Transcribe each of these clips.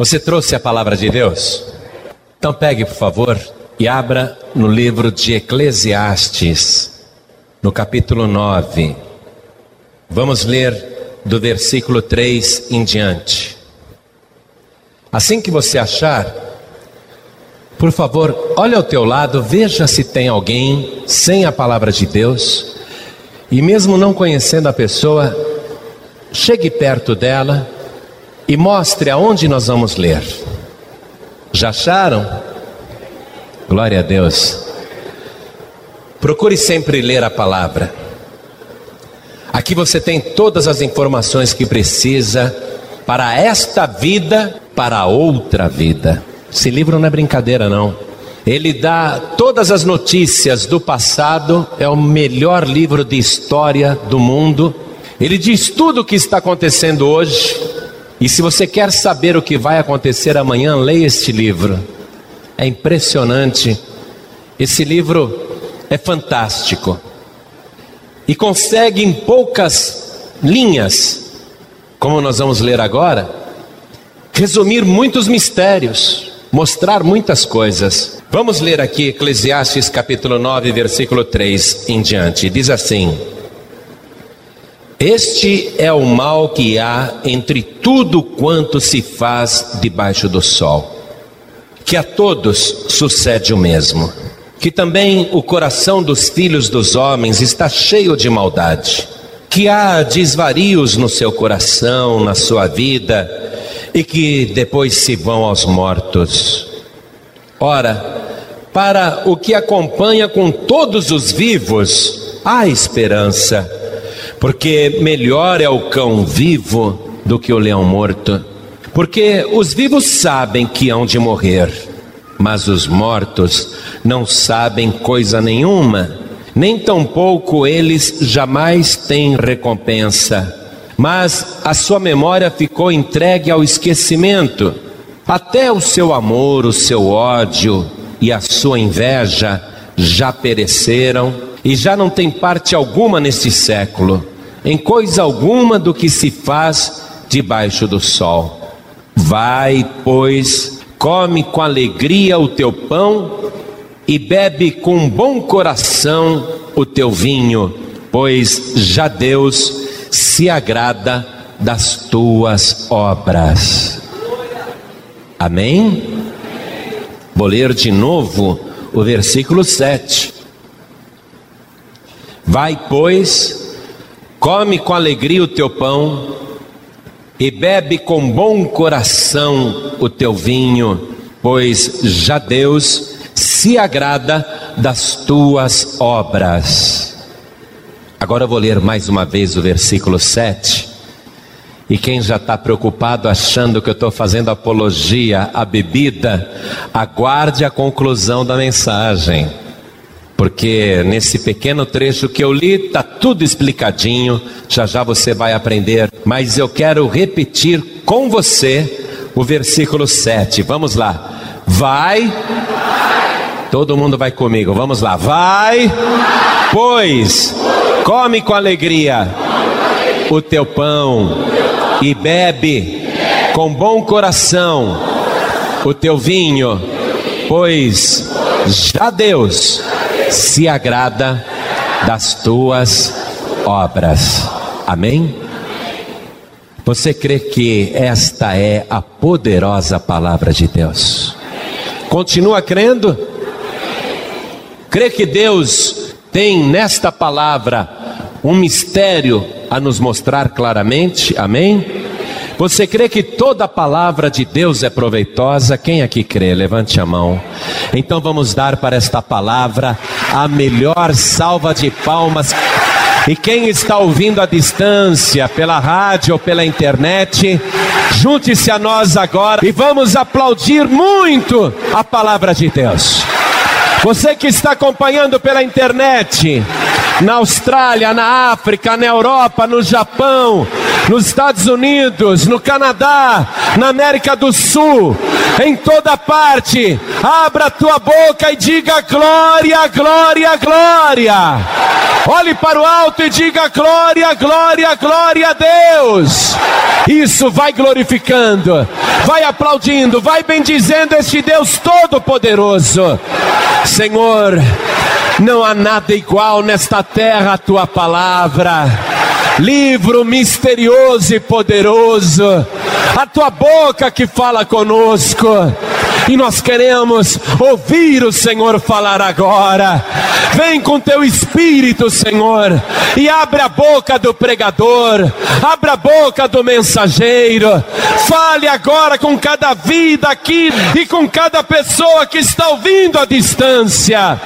Você trouxe a palavra de Deus? Então pegue, por favor, e abra no livro de Eclesiastes, no capítulo 9. Vamos ler do versículo 3 em diante. Assim que você achar, por favor, olhe ao teu lado, veja se tem alguém sem a palavra de Deus, e mesmo não conhecendo a pessoa, chegue perto dela e mostre aonde nós vamos ler. Já acharam? Glória a Deus. Procure sempre ler a palavra. Aqui você tem todas as informações que precisa para esta vida, para outra vida. Esse livro não é brincadeira, não. Ele dá todas as notícias do passado, é o melhor livro de história do mundo. Ele diz tudo o que está acontecendo hoje, e se você quer saber o que vai acontecer amanhã, leia este livro. É impressionante. Esse livro é fantástico. E consegue em poucas linhas, como nós vamos ler agora, resumir muitos mistérios, mostrar muitas coisas. Vamos ler aqui Eclesiastes capítulo 9, versículo 3 em diante. Diz assim: este é o mal que há entre tudo quanto se faz debaixo do sol, que a todos sucede o mesmo, que também o coração dos filhos dos homens está cheio de maldade, que há desvarios no seu coração, na sua vida, e que depois se vão aos mortos. Ora, para o que acompanha com todos os vivos, há esperança porque melhor é o cão vivo do que o leão morto. Porque os vivos sabem que hão de morrer, mas os mortos não sabem coisa nenhuma, nem tampouco eles jamais têm recompensa. Mas a sua memória ficou entregue ao esquecimento, até o seu amor, o seu ódio e a sua inveja já pereceram e já não tem parte alguma neste século em coisa alguma do que se faz debaixo do sol. Vai, pois, come com alegria o teu pão e bebe com bom coração o teu vinho, pois já Deus se agrada das tuas obras. Amém? Vou ler de novo o versículo 7. Vai, pois, Come com alegria o teu pão e bebe com bom coração o teu vinho, pois já Deus se agrada das tuas obras. Agora eu vou ler mais uma vez o versículo 7. E quem já está preocupado achando que eu estou fazendo apologia à bebida, aguarde a conclusão da mensagem porque nesse pequeno trecho que eu li está tudo explicadinho, já já você vai aprender, mas eu quero repetir com você o versículo 7. Vamos lá. Vai. Todo mundo vai comigo. Vamos lá. Vai. Pois come com alegria o teu pão e bebe com bom coração o teu vinho, pois já Deus se agrada das tuas obras. Amém? Você crê que esta é a poderosa palavra de Deus? Continua crendo? Crê que Deus tem nesta palavra um mistério a nos mostrar claramente? Amém? Você crê que toda a palavra de Deus é proveitosa? Quem aqui crê? Levante a mão. Então vamos dar para esta palavra a melhor salva de palmas. E quem está ouvindo à distância, pela rádio ou pela internet, junte-se a nós agora e vamos aplaudir muito a palavra de Deus. Você que está acompanhando pela internet, na Austrália, na África, na Europa, no Japão, nos Estados Unidos, no Canadá, na América do Sul, em toda parte. Abra a tua boca e diga glória, glória, glória. Olhe para o alto e diga glória, glória, glória a Deus. Isso vai glorificando, vai aplaudindo, vai bendizendo este Deus Todo-Poderoso. Senhor, não há nada igual nesta terra a tua palavra. Livro misterioso e poderoso, a tua boca que fala conosco e nós queremos ouvir o Senhor falar agora. Vem com teu espírito, Senhor, e abre a boca do pregador, abre a boca do mensageiro. Fale agora com cada vida aqui e com cada pessoa que está ouvindo à distância.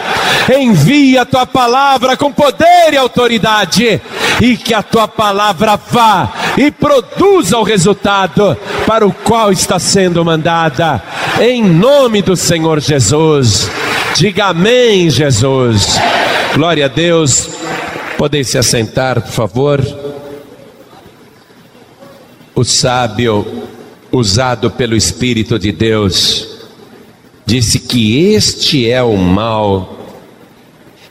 Envia a tua palavra com poder e autoridade, e que a tua palavra vá e produza o resultado para o qual está sendo mandada. Em nome do Senhor Jesus. Diga amém, Jesus. Glória a Deus. Podem se assentar, por favor. O sábio, usado pelo Espírito de Deus, disse que este é o mal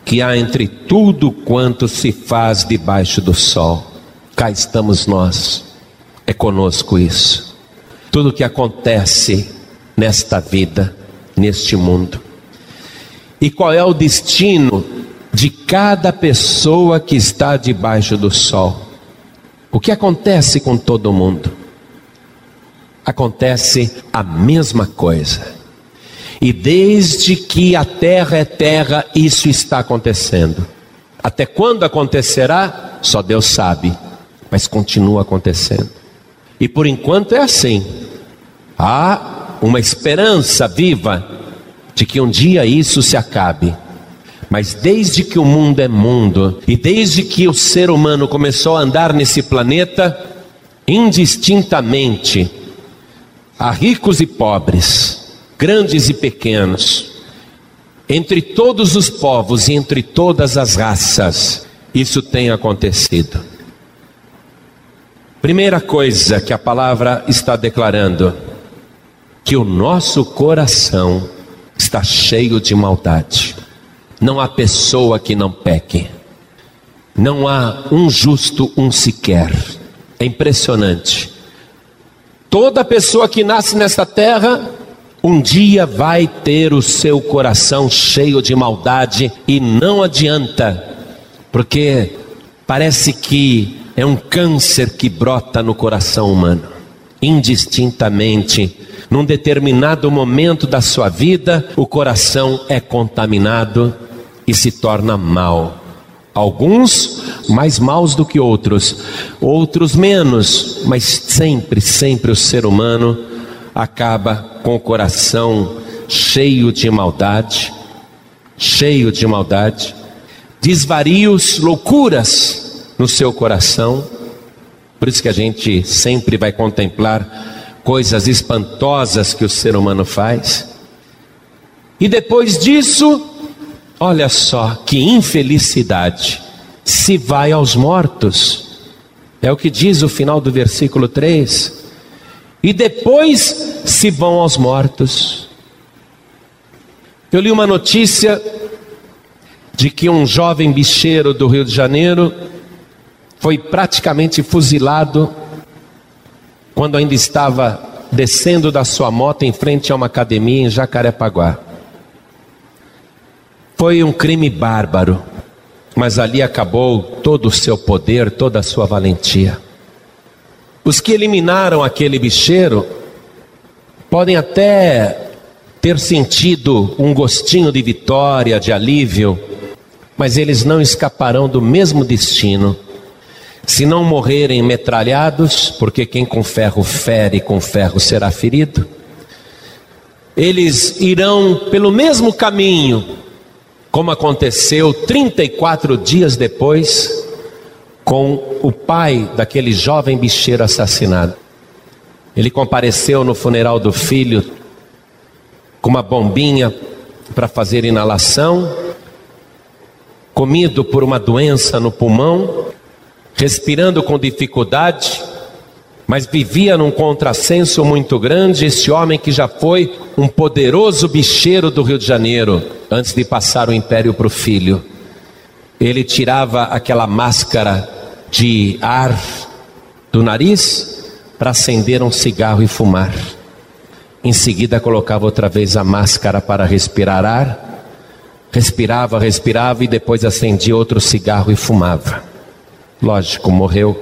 que há entre tudo quanto se faz debaixo do sol. Cá estamos nós, é conosco isso. Tudo que acontece nesta vida, neste mundo. E qual é o destino de cada pessoa que está debaixo do sol? O que acontece com todo mundo? Acontece a mesma coisa. E desde que a terra é terra, isso está acontecendo. Até quando acontecerá? Só Deus sabe, mas continua acontecendo. E por enquanto é assim. Há uma esperança viva de que um dia isso se acabe. Mas desde que o mundo é mundo e desde que o ser humano começou a andar nesse planeta, indistintamente, há ricos e pobres, grandes e pequenos, entre todos os povos e entre todas as raças, isso tem acontecido. Primeira coisa que a palavra está declarando: que o nosso coração está cheio de maldade. Não há pessoa que não peque. Não há um justo, um sequer. É impressionante. Toda pessoa que nasce nesta terra, um dia vai ter o seu coração cheio de maldade e não adianta, porque parece que é um câncer que brota no coração humano, indistintamente num determinado momento da sua vida, o coração é contaminado e se torna mal. Alguns mais maus do que outros, outros menos, mas sempre, sempre o ser humano acaba com o coração cheio de maldade, cheio de maldade, desvarios, loucuras no seu coração. Por isso que a gente sempre vai contemplar coisas espantosas que o ser humano faz. E depois disso, olha só que infelicidade, se vai aos mortos. É o que diz o final do versículo 3. E depois se vão aos mortos. Eu li uma notícia de que um jovem bicheiro do Rio de Janeiro foi praticamente fuzilado quando ainda estava descendo da sua moto em frente a uma academia em Jacarepaguá. Foi um crime bárbaro, mas ali acabou todo o seu poder, toda a sua valentia. Os que eliminaram aquele bicheiro podem até ter sentido um gostinho de vitória, de alívio, mas eles não escaparão do mesmo destino. Se não morrerem metralhados, porque quem com ferro fere, com ferro será ferido, eles irão pelo mesmo caminho, como aconteceu 34 dias depois, com o pai daquele jovem bicheiro assassinado. Ele compareceu no funeral do filho com uma bombinha para fazer inalação comido por uma doença no pulmão, respirando com dificuldade, mas vivia num contrassenso muito grande. Esse homem que já foi um poderoso bicheiro do Rio de Janeiro, antes de passar o império para o filho. Ele tirava aquela máscara de ar do nariz para acender um cigarro e fumar. Em seguida, colocava outra vez a máscara para respirar ar, respirava, respirava e depois acendia outro cigarro e fumava. Lógico, morreu.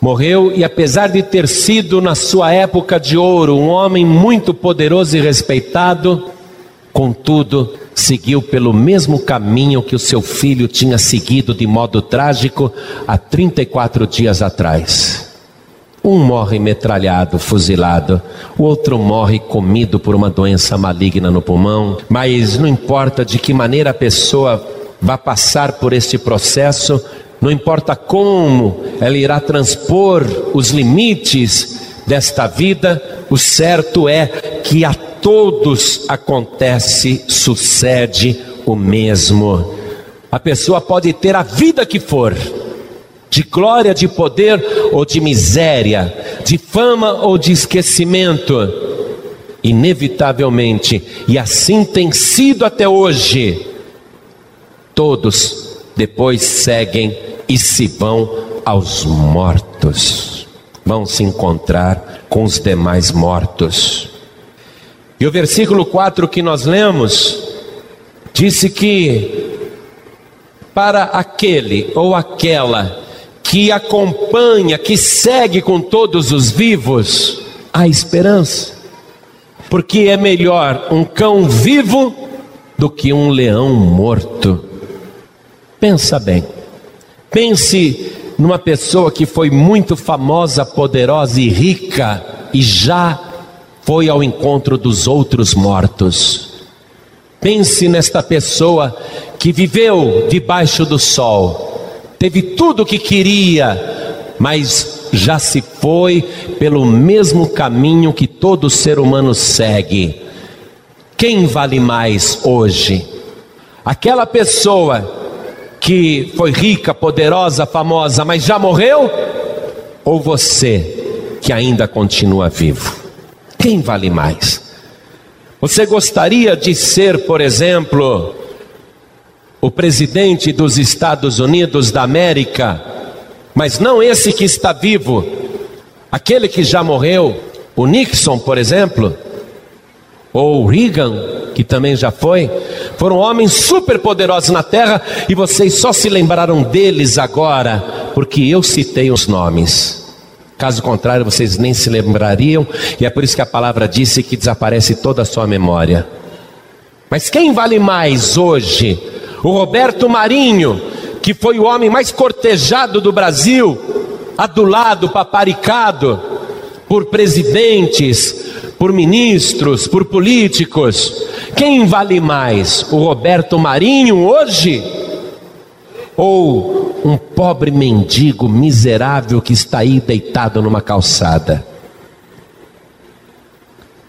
Morreu e, apesar de ter sido, na sua época de ouro, um homem muito poderoso e respeitado, contudo, seguiu pelo mesmo caminho que o seu filho tinha seguido de modo trágico há 34 dias atrás. Um morre metralhado, fuzilado, o outro morre comido por uma doença maligna no pulmão, mas não importa de que maneira a pessoa vai passar por este processo, não importa como ela irá transpor os limites desta vida, o certo é que a todos acontece, sucede o mesmo. A pessoa pode ter a vida que for, de glória, de poder ou de miséria, de fama ou de esquecimento. Inevitavelmente, e assim tem sido até hoje, todos depois seguem e se vão aos mortos, vão se encontrar com os demais mortos. E o versículo 4 que nós lemos, disse que para aquele ou aquela que acompanha, que segue com todos os vivos, há esperança. Porque é melhor um cão vivo do que um leão morto. Pensa bem. Pense numa pessoa que foi muito famosa, poderosa e rica e já foi ao encontro dos outros mortos. Pense nesta pessoa que viveu debaixo do sol teve tudo o que queria, mas já se foi pelo mesmo caminho que todo ser humano segue. Quem vale mais hoje? Aquela pessoa que foi rica, poderosa, famosa, mas já morreu? Ou você que ainda continua vivo? Quem vale mais? Você gostaria de ser, por exemplo, o presidente dos Estados Unidos da América, mas não esse que está vivo, aquele que já morreu, o Nixon, por exemplo, ou o Reagan, que também já foi, foram homens super poderosos na terra e vocês só se lembraram deles agora, porque eu citei os nomes. Caso contrário, vocês nem se lembrariam, e é por isso que a palavra disse que desaparece toda a sua memória. Mas quem vale mais hoje? O Roberto Marinho, que foi o homem mais cortejado do Brasil, adulado, paparicado por presidentes, por ministros, por políticos. Quem vale mais, o Roberto Marinho hoje? Ou um pobre mendigo miserável que está aí deitado numa calçada?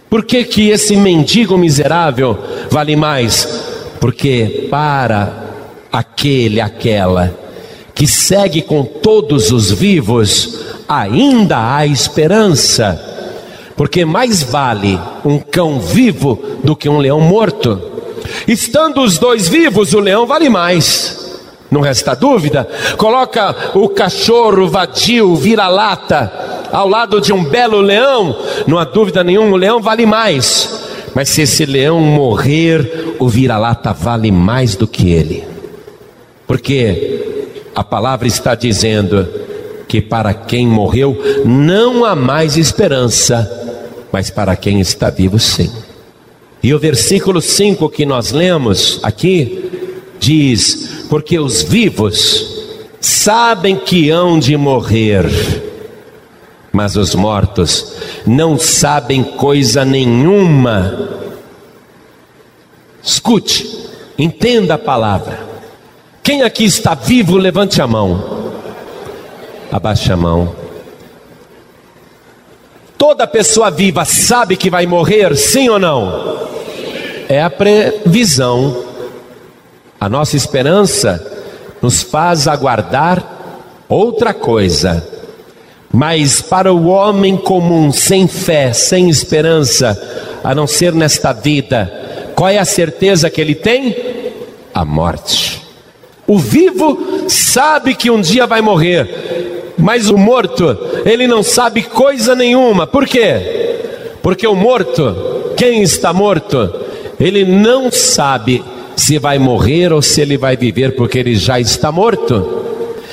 Por que, que esse mendigo miserável vale mais? porque para aquele, aquela que segue com todos os vivos, ainda há esperança, porque mais vale um cão vivo do que um leão morto. Estando os dois vivos, o leão vale mais. Não resta dúvida. Coloca o cachorro vadio, vira-lata, ao lado de um belo leão, não há dúvida nenhuma, o leão vale mais. Mas se esse leão morrer, o vira-lata vale mais do que ele. Porque a palavra está dizendo que para quem morreu não há mais esperança, mas para quem está vivo sim. E o versículo 5 que nós lemos aqui diz: Porque os vivos sabem que hão de morrer mas os mortos não sabem coisa nenhuma. Escute, entenda a palavra. Quem aqui está vivo, levante a mão. Abaixe a mão. Toda pessoa viva sabe que vai morrer, sim ou não? É a previsão. A nossa esperança nos faz aguardar outra coisa. Mas para o homem comum, sem fé, sem esperança, a não ser nesta vida, qual é a certeza que ele tem? A morte. O vivo sabe que um dia vai morrer, mas o morto, ele não sabe coisa nenhuma. Por quê? Porque o morto, quem está morto, ele não sabe se vai morrer ou se ele vai viver, porque ele já está morto.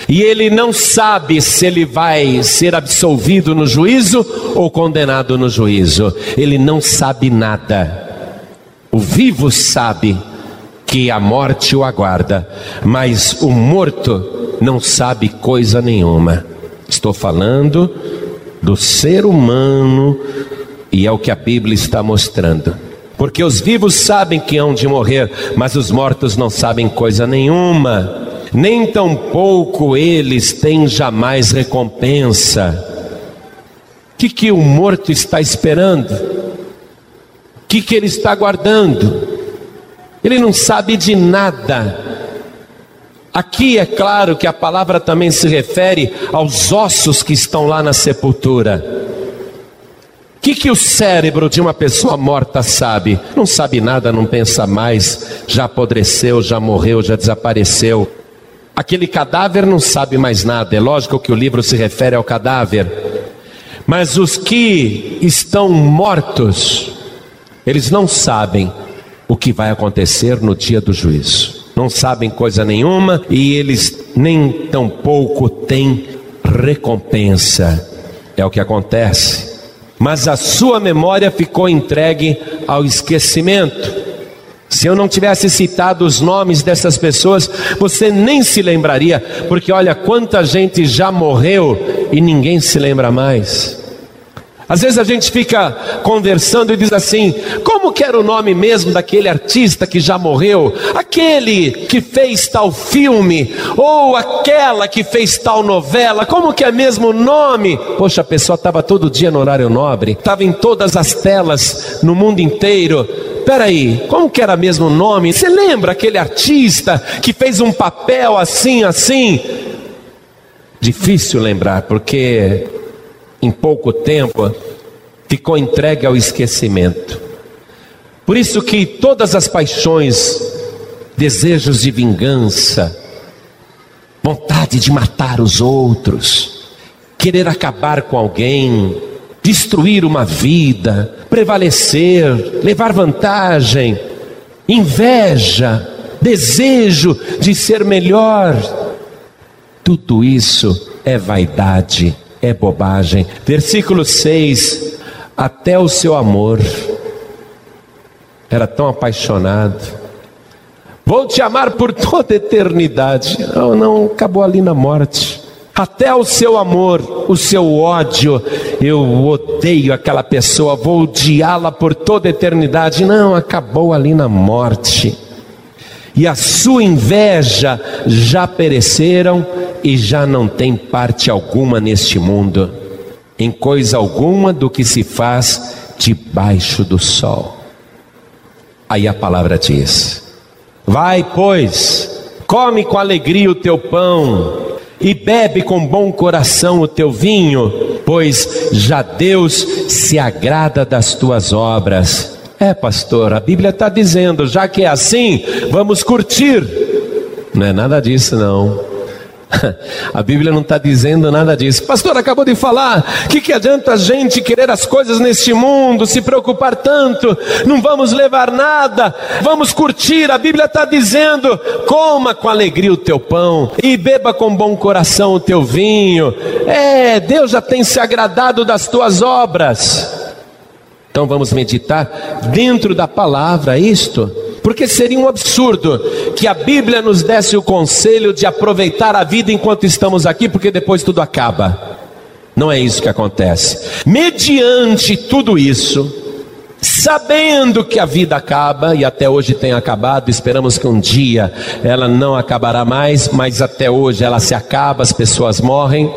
E ele não sabe se ele vai ser absolvido no juízo ou condenado no juízo. Ele não sabe nada. O vivo sabe que a morte o aguarda, mas o morto não sabe coisa nenhuma. Estou falando do ser humano e é o que a Bíblia está mostrando. Porque os vivos sabem que hão de morrer, mas os mortos não sabem coisa nenhuma, nem tampouco eles têm jamais recompensa. O que, que o morto está esperando? O que, que ele está guardando? Ele não sabe de nada. Aqui é claro que a palavra também se refere aos ossos que estão lá na sepultura. O que, que o cérebro de uma pessoa morta sabe? Não sabe nada, não pensa mais, já apodreceu, já morreu, já desapareceu. Aquele cadáver não sabe mais nada, é lógico que o livro se refere ao cadáver. Mas os que estão mortos, eles não sabem o que vai acontecer no dia do juízo. Não sabem coisa nenhuma e eles nem tampouco têm recompensa. É o que acontece. Mas a sua memória ficou entregue ao esquecimento. Se eu não tivesse citado os nomes dessas pessoas, você nem se lembraria, porque olha quanta gente já morreu e ninguém se lembra mais. Às vezes a gente fica conversando e diz assim: como que era o nome mesmo daquele artista que já morreu? Aquele que fez tal filme? Ou aquela que fez tal novela? Como que é mesmo o nome? Poxa, a pessoa estava todo dia no horário nobre, estava em todas as telas no mundo inteiro. Peraí, como que era mesmo o nome? Você lembra aquele artista que fez um papel assim, assim? Difícil lembrar, porque em pouco tempo, ficou entregue ao esquecimento. Por isso que todas as paixões, desejos de vingança, vontade de matar os outros, querer acabar com alguém, destruir uma vida, prevalecer, levar vantagem, inveja, desejo de ser melhor, tudo isso é vaidade é bobagem. Versículo 6: Até o seu amor era tão apaixonado. Vou te amar por toda eternidade. Não, não, acabou ali na morte. Até o seu amor, o seu ódio, eu odeio aquela pessoa, vou odiá-la por toda eternidade. Não, acabou ali na morte e a sua inveja já pereceram e já não tem parte alguma neste mundo, em coisa alguma do que se faz debaixo do sol. Aí a palavra diz: Vai, pois, come com alegria o teu pão e bebe com bom coração o teu vinho, pois já Deus se agrada das tuas obras. É, pastor, a Bíblia está dizendo, já que é assim, vamos curtir. Não é nada disso, não. A Bíblia não está dizendo nada disso. Pastor, acabou de falar. O que, que adianta a gente querer as coisas neste mundo, se preocupar tanto? Não vamos levar nada. Vamos curtir. A Bíblia está dizendo: coma com alegria o teu pão e beba com bom coração o teu vinho. É, Deus já tem se agradado das tuas obras. Então vamos meditar dentro da palavra isto, porque seria um absurdo que a Bíblia nos desse o conselho de aproveitar a vida enquanto estamos aqui, porque depois tudo acaba. Não é isso que acontece. Mediante tudo isso, sabendo que a vida acaba e até hoje tem acabado, esperamos que um dia ela não acabará mais, mas até hoje ela se acaba, as pessoas morrem.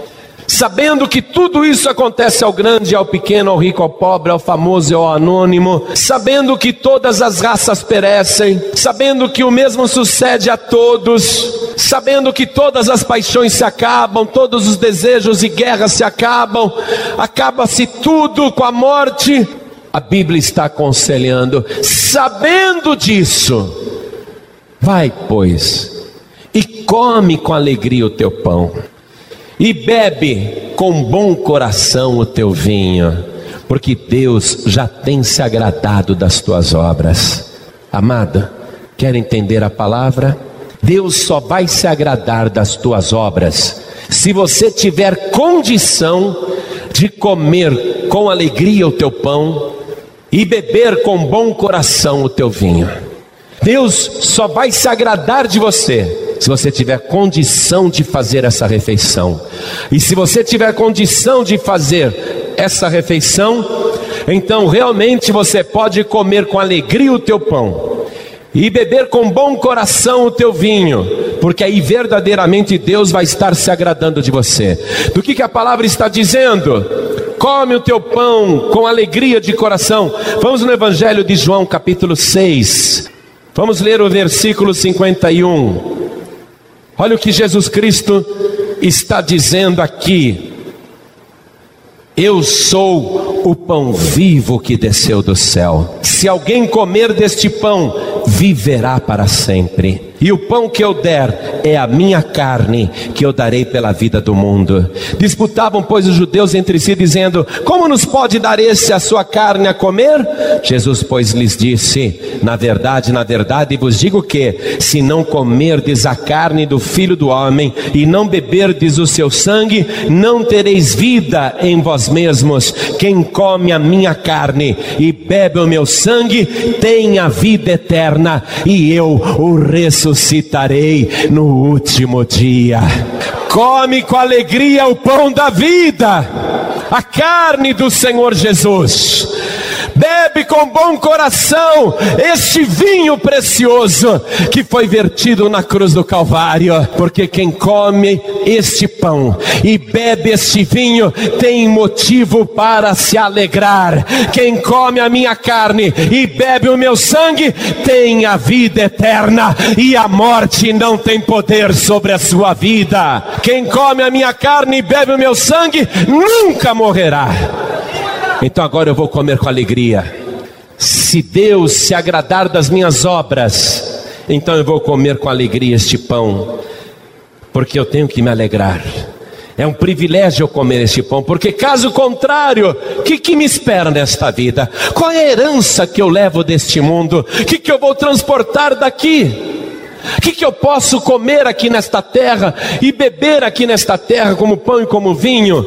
Sabendo que tudo isso acontece ao grande, ao pequeno, ao rico, ao pobre, ao famoso e ao anônimo, sabendo que todas as raças perecem, sabendo que o mesmo sucede a todos, sabendo que todas as paixões se acabam, todos os desejos e guerras se acabam, acaba-se tudo com a morte. A Bíblia está aconselhando, sabendo disso, vai, pois, e come com alegria o teu pão e bebe com bom coração o teu vinho, porque Deus já tem se agradado das tuas obras. Amada, quer entender a palavra? Deus só vai se agradar das tuas obras se você tiver condição de comer com alegria o teu pão e beber com bom coração o teu vinho. Deus só vai se agradar de você se você tiver condição de fazer essa refeição. E se você tiver condição de fazer essa refeição, então realmente você pode comer com alegria o teu pão e beber com bom coração o teu vinho, porque aí verdadeiramente Deus vai estar se agradando de você. Do que, que a palavra está dizendo? Come o teu pão com alegria de coração. Vamos no Evangelho de João, capítulo 6. Vamos ler o versículo 51. Olha o que Jesus Cristo está dizendo aqui. Eu sou o pão vivo que desceu do céu. Se alguém comer deste pão, viverá para sempre. E o pão que eu der é a minha carne, que eu darei pela vida do mundo. Disputavam, pois, os judeus entre si, dizendo: Como nos pode dar esse a sua carne a comer? Jesus, pois, lhes disse: Na verdade, na verdade, vos digo que, se não comerdes a carne do filho do homem e não beberdes o seu sangue, não tereis vida em vós mesmos. Quem come a minha carne e bebe o meu sangue, tem a vida eterna, e eu o ressuscitarei ressuscitarei no último dia. Come com alegria o pão da vida, a carne do Senhor Jesus bebe com bom coração este vinho precioso que foi vertido na cruz do Calvário, porque quem come este pão e bebe este vinho tem motivo para se alegrar. Quem come a minha carne e bebe o meu sangue tem a vida eterna e a morte não tem poder sobre a sua vida. Quem come a minha carne e bebe o meu sangue nunca morrerá. Então agora eu vou comer com alegria. Se Deus se agradar das minhas obras, então eu vou comer com alegria este pão, porque eu tenho que me alegrar. É um privilégio eu comer este pão, porque caso contrário, o que, que me espera nesta vida? Qual é a herança que eu levo deste mundo? O que, que eu vou transportar daqui? O que, que eu posso comer aqui nesta terra e beber aqui nesta terra como pão e como vinho?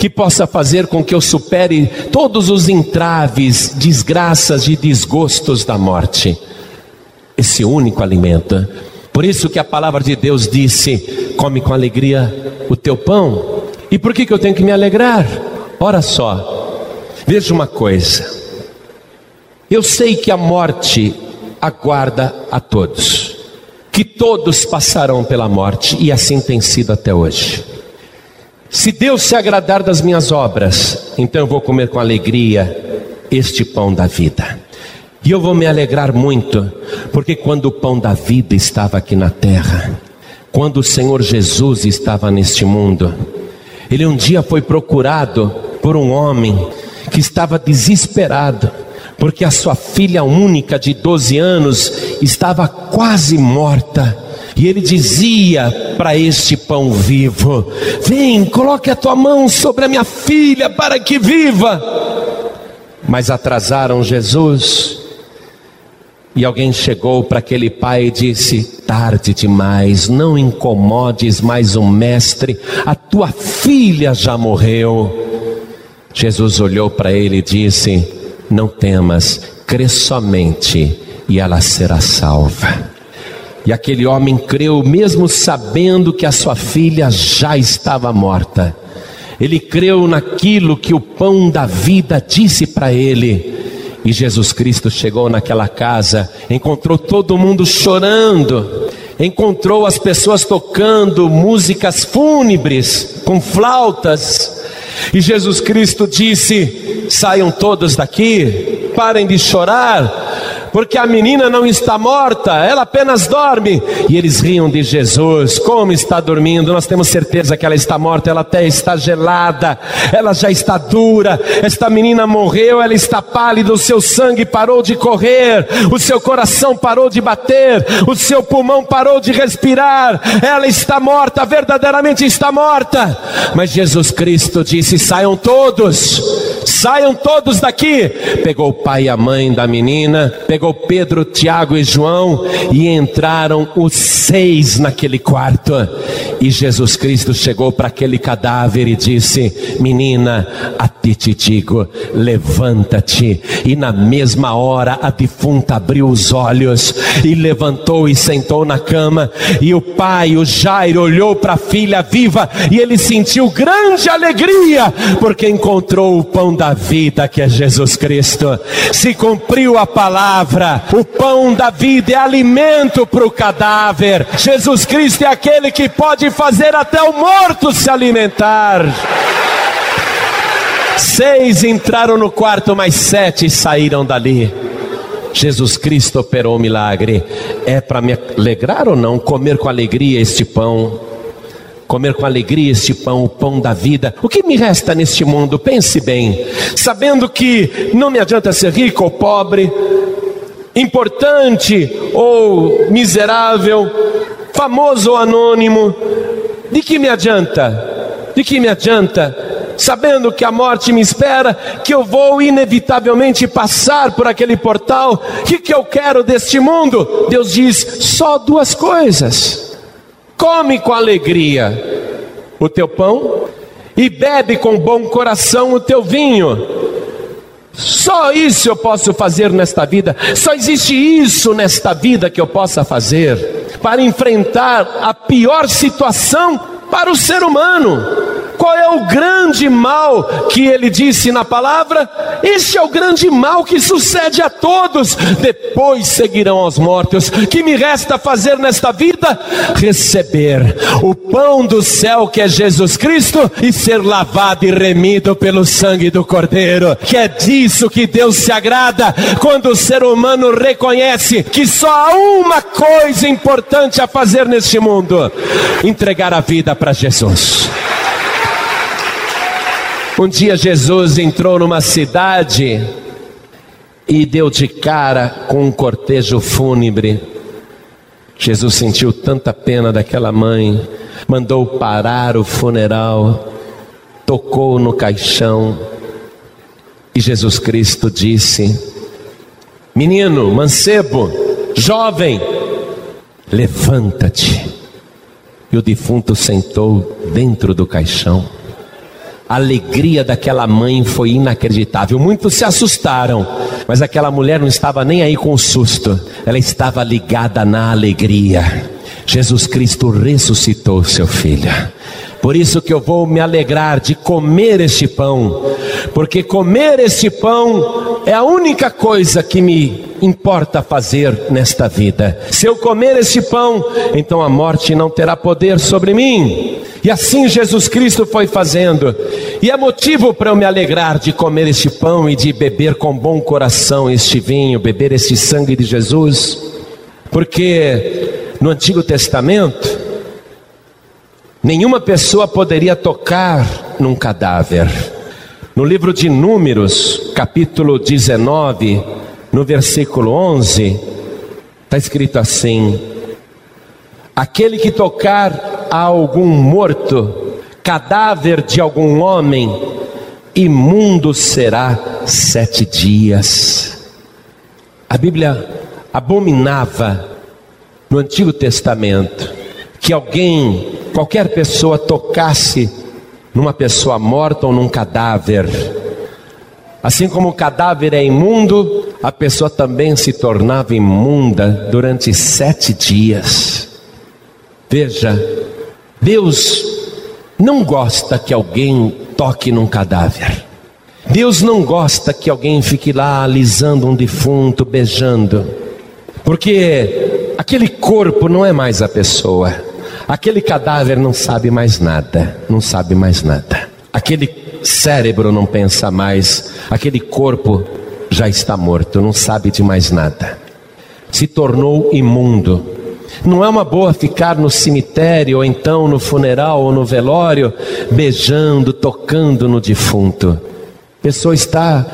Que possa fazer com que eu supere todos os entraves, desgraças e desgostos da morte. Esse único alimento. Por isso que a palavra de Deus disse: come com alegria o teu pão. E por que, que eu tenho que me alegrar? Ora só, veja uma coisa. Eu sei que a morte aguarda a todos que todos passarão pela morte, e assim tem sido até hoje. Se Deus se agradar das minhas obras, então eu vou comer com alegria este pão da vida. E eu vou me alegrar muito, porque quando o pão da vida estava aqui na terra, quando o Senhor Jesus estava neste mundo, ele um dia foi procurado por um homem que estava desesperado porque a sua filha única de 12 anos estava quase morta. E ele dizia para este pão vivo: Vem, coloque a tua mão sobre a minha filha para que viva. Mas atrasaram Jesus. E alguém chegou para aquele pai e disse: Tarde demais, não incomodes mais um mestre, a tua filha já morreu. Jesus olhou para ele e disse: não temas, crê somente e ela será salva. E aquele homem creu, mesmo sabendo que a sua filha já estava morta. Ele creu naquilo que o pão da vida disse para ele. E Jesus Cristo chegou naquela casa, encontrou todo mundo chorando, encontrou as pessoas tocando músicas fúnebres, com flautas. E Jesus Cristo disse: saiam todos daqui, parem de chorar, porque a menina não está morta, ela apenas dorme. E eles riam de Jesus, como está dormindo? Nós temos certeza que ela está morta, ela até está gelada, ela já está dura. Esta menina morreu, ela está pálida, o seu sangue parou de correr, o seu coração parou de bater, o seu pulmão parou de respirar. Ela está morta, verdadeiramente está morta. Mas Jesus Cristo disse: saiam todos, saiam todos daqui. Pegou o pai e a mãe da menina, pegou pegou Pedro, Tiago e João e entraram os seis naquele quarto. E Jesus Cristo chegou para aquele cadáver e disse: Menina, a ti te digo, levanta-te. E na mesma hora a defunta abriu os olhos e levantou e sentou na cama. E o pai, o Jairo, olhou para a filha viva e ele sentiu grande alegria, porque encontrou o pão da vida que é Jesus Cristo. Se cumpriu a palavra palavra. O pão da vida é alimento para o cadáver. Jesus Cristo é aquele que pode fazer até o morto se alimentar. Seis entraram no quarto, mas sete saíram dali. Jesus Cristo operou o milagre. É para me alegrar ou não comer com alegria este pão? comer com alegria este pão, o pão da vida. O que me resta neste mundo? Pense bem, sabendo que não me adianta ser rico ou pobre, importante ou miserável, famoso ou anônimo, de que me adianta? De que me adianta? Sabendo que a morte me espera, que eu vou inevitavelmente passar por aquele portal, o que, que eu quero deste mundo? Deus diz: só duas coisas. Come com alegria o teu pão e bebe com bom coração o teu vinho só isso eu posso fazer nesta vida, só existe isso nesta vida que eu possa fazer para enfrentar a pior situação para o ser humano. Qual é o grande mal que ele disse na palavra? Este é o grande mal que sucede a todos. Depois seguirão aos mortos. Que me resta fazer nesta vida? Receber o pão do céu que é Jesus Cristo e ser lavado e remido pelo sangue do Cordeiro. Que é disso que Deus se agrada quando o ser humano reconhece que só há uma coisa importante a fazer neste mundo: entregar a vida para Jesus. Um dia Jesus entrou numa cidade e deu de cara com um cortejo fúnebre. Jesus sentiu tanta pena daquela mãe, mandou parar o funeral, tocou no caixão e Jesus Cristo disse: Menino, mancebo, jovem, levanta-te. E o defunto sentou dentro do caixão. A alegria daquela mãe foi inacreditável. Muitos se assustaram, mas aquela mulher não estava nem aí com o susto, ela estava ligada na alegria. Jesus Cristo ressuscitou seu filho. Por isso que eu vou me alegrar de comer este pão, porque comer este pão é a única coisa que me importa fazer nesta vida. Se eu comer este pão, então a morte não terá poder sobre mim. E assim Jesus Cristo foi fazendo. E é motivo para eu me alegrar de comer este pão e de beber com bom coração este vinho, beber este sangue de Jesus. Porque no Antigo Testamento, nenhuma pessoa poderia tocar num cadáver. No livro de Números, capítulo 19, no versículo 11, está escrito assim: Aquele que tocar a algum morto, cadáver de algum homem, imundo será sete dias. A Bíblia abominava no Antigo Testamento que alguém, qualquer pessoa, tocasse numa pessoa morta ou num cadáver. Assim como o cadáver é imundo, a pessoa também se tornava imunda durante sete dias. Veja, Deus não gosta que alguém toque num cadáver. Deus não gosta que alguém fique lá alisando um defunto, beijando. Porque aquele corpo não é mais a pessoa. Aquele cadáver não sabe mais nada, não sabe mais nada. Aquele cérebro não pensa mais, aquele corpo já está morto, não sabe de mais nada. Se tornou imundo. Não é uma boa ficar no cemitério, ou então no funeral ou no velório, beijando, tocando no defunto. A pessoa está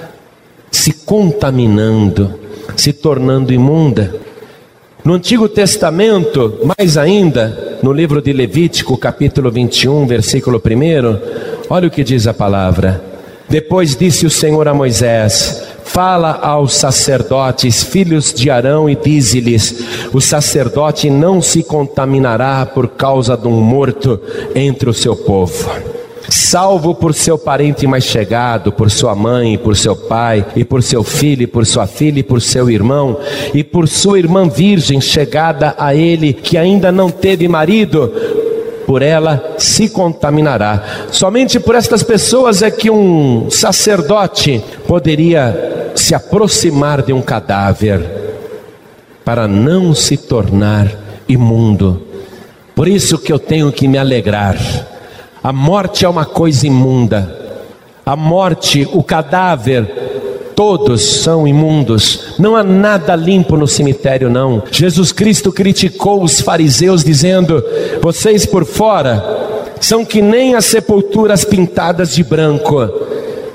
se contaminando, se tornando imunda. No Antigo Testamento, mais ainda, no livro de Levítico, capítulo 21, versículo 1, olha o que diz a palavra. Depois disse o Senhor a Moisés: Fala aos sacerdotes, filhos de Arão, e dize-lhes: O sacerdote não se contaminará por causa de um morto entre o seu povo salvo por seu parente mais chegado, por sua mãe, por seu pai, e por seu filho, e por sua filha, e por seu irmão, e por sua irmã virgem chegada a ele, que ainda não teve marido, por ela se contaminará. Somente por estas pessoas é que um sacerdote poderia se aproximar de um cadáver para não se tornar imundo. Por isso que eu tenho que me alegrar a morte é uma coisa imunda. A morte, o cadáver, todos são imundos. Não há nada limpo no cemitério, não. Jesus Cristo criticou os fariseus, dizendo: Vocês por fora são que nem as sepulturas pintadas de branco,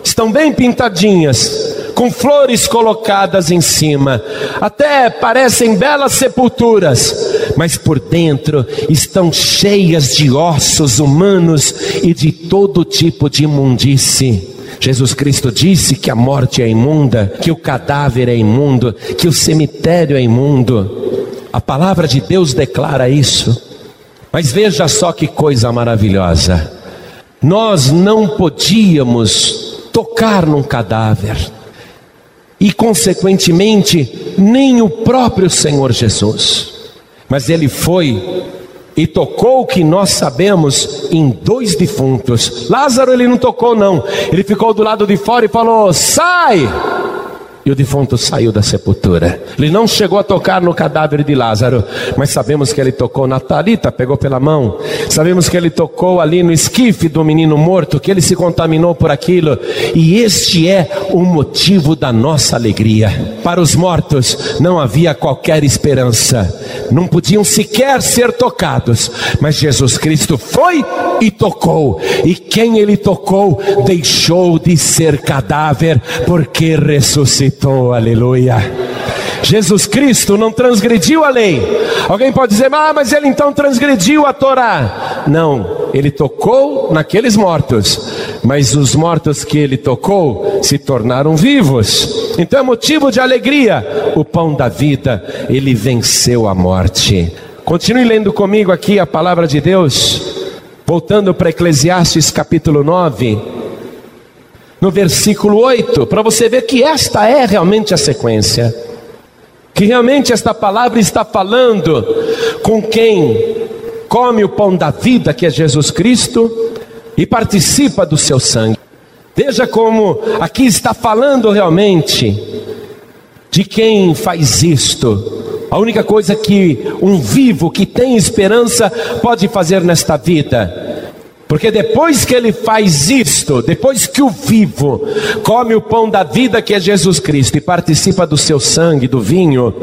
estão bem pintadinhas com flores colocadas em cima, até parecem belas sepulturas, mas por dentro estão cheias de ossos humanos e de todo tipo de imundície. Jesus Cristo disse que a morte é imunda, que o cadáver é imundo, que o cemitério é imundo. A palavra de Deus declara isso. Mas veja só que coisa maravilhosa. Nós não podíamos tocar num cadáver e, consequentemente, nem o próprio Senhor Jesus. Mas ele foi e tocou o que nós sabemos em dois defuntos. Lázaro ele não tocou, não, ele ficou do lado de fora e falou: sai! E o defunto saiu da sepultura. Ele não chegou a tocar no cadáver de Lázaro, mas sabemos que ele tocou na Talita, pegou pela mão. Sabemos que ele tocou ali no esquife do menino morto, que ele se contaminou por aquilo. E este é o motivo da nossa alegria. Para os mortos não havia qualquer esperança. Não podiam sequer ser tocados, mas Jesus Cristo foi e tocou. E quem ele tocou deixou de ser cadáver porque ressuscitou ressuscitou, aleluia. Jesus Cristo não transgrediu a lei. Alguém pode dizer, ah, mas ele então transgrediu a Torá. Não, ele tocou naqueles mortos, mas os mortos que ele tocou se tornaram vivos. Então é motivo de alegria. O pão da vida, ele venceu a morte. Continue lendo comigo aqui a palavra de Deus, voltando para Eclesiastes capítulo 9 no versículo 8, para você ver que esta é realmente a sequência. Que realmente esta palavra está falando com quem come o pão da vida, que é Jesus Cristo, e participa do seu sangue. Veja como aqui está falando realmente de quem faz isto. A única coisa que um vivo que tem esperança pode fazer nesta vida porque depois que ele faz isto, depois que o vivo come o pão da vida que é Jesus Cristo e participa do seu sangue, do vinho,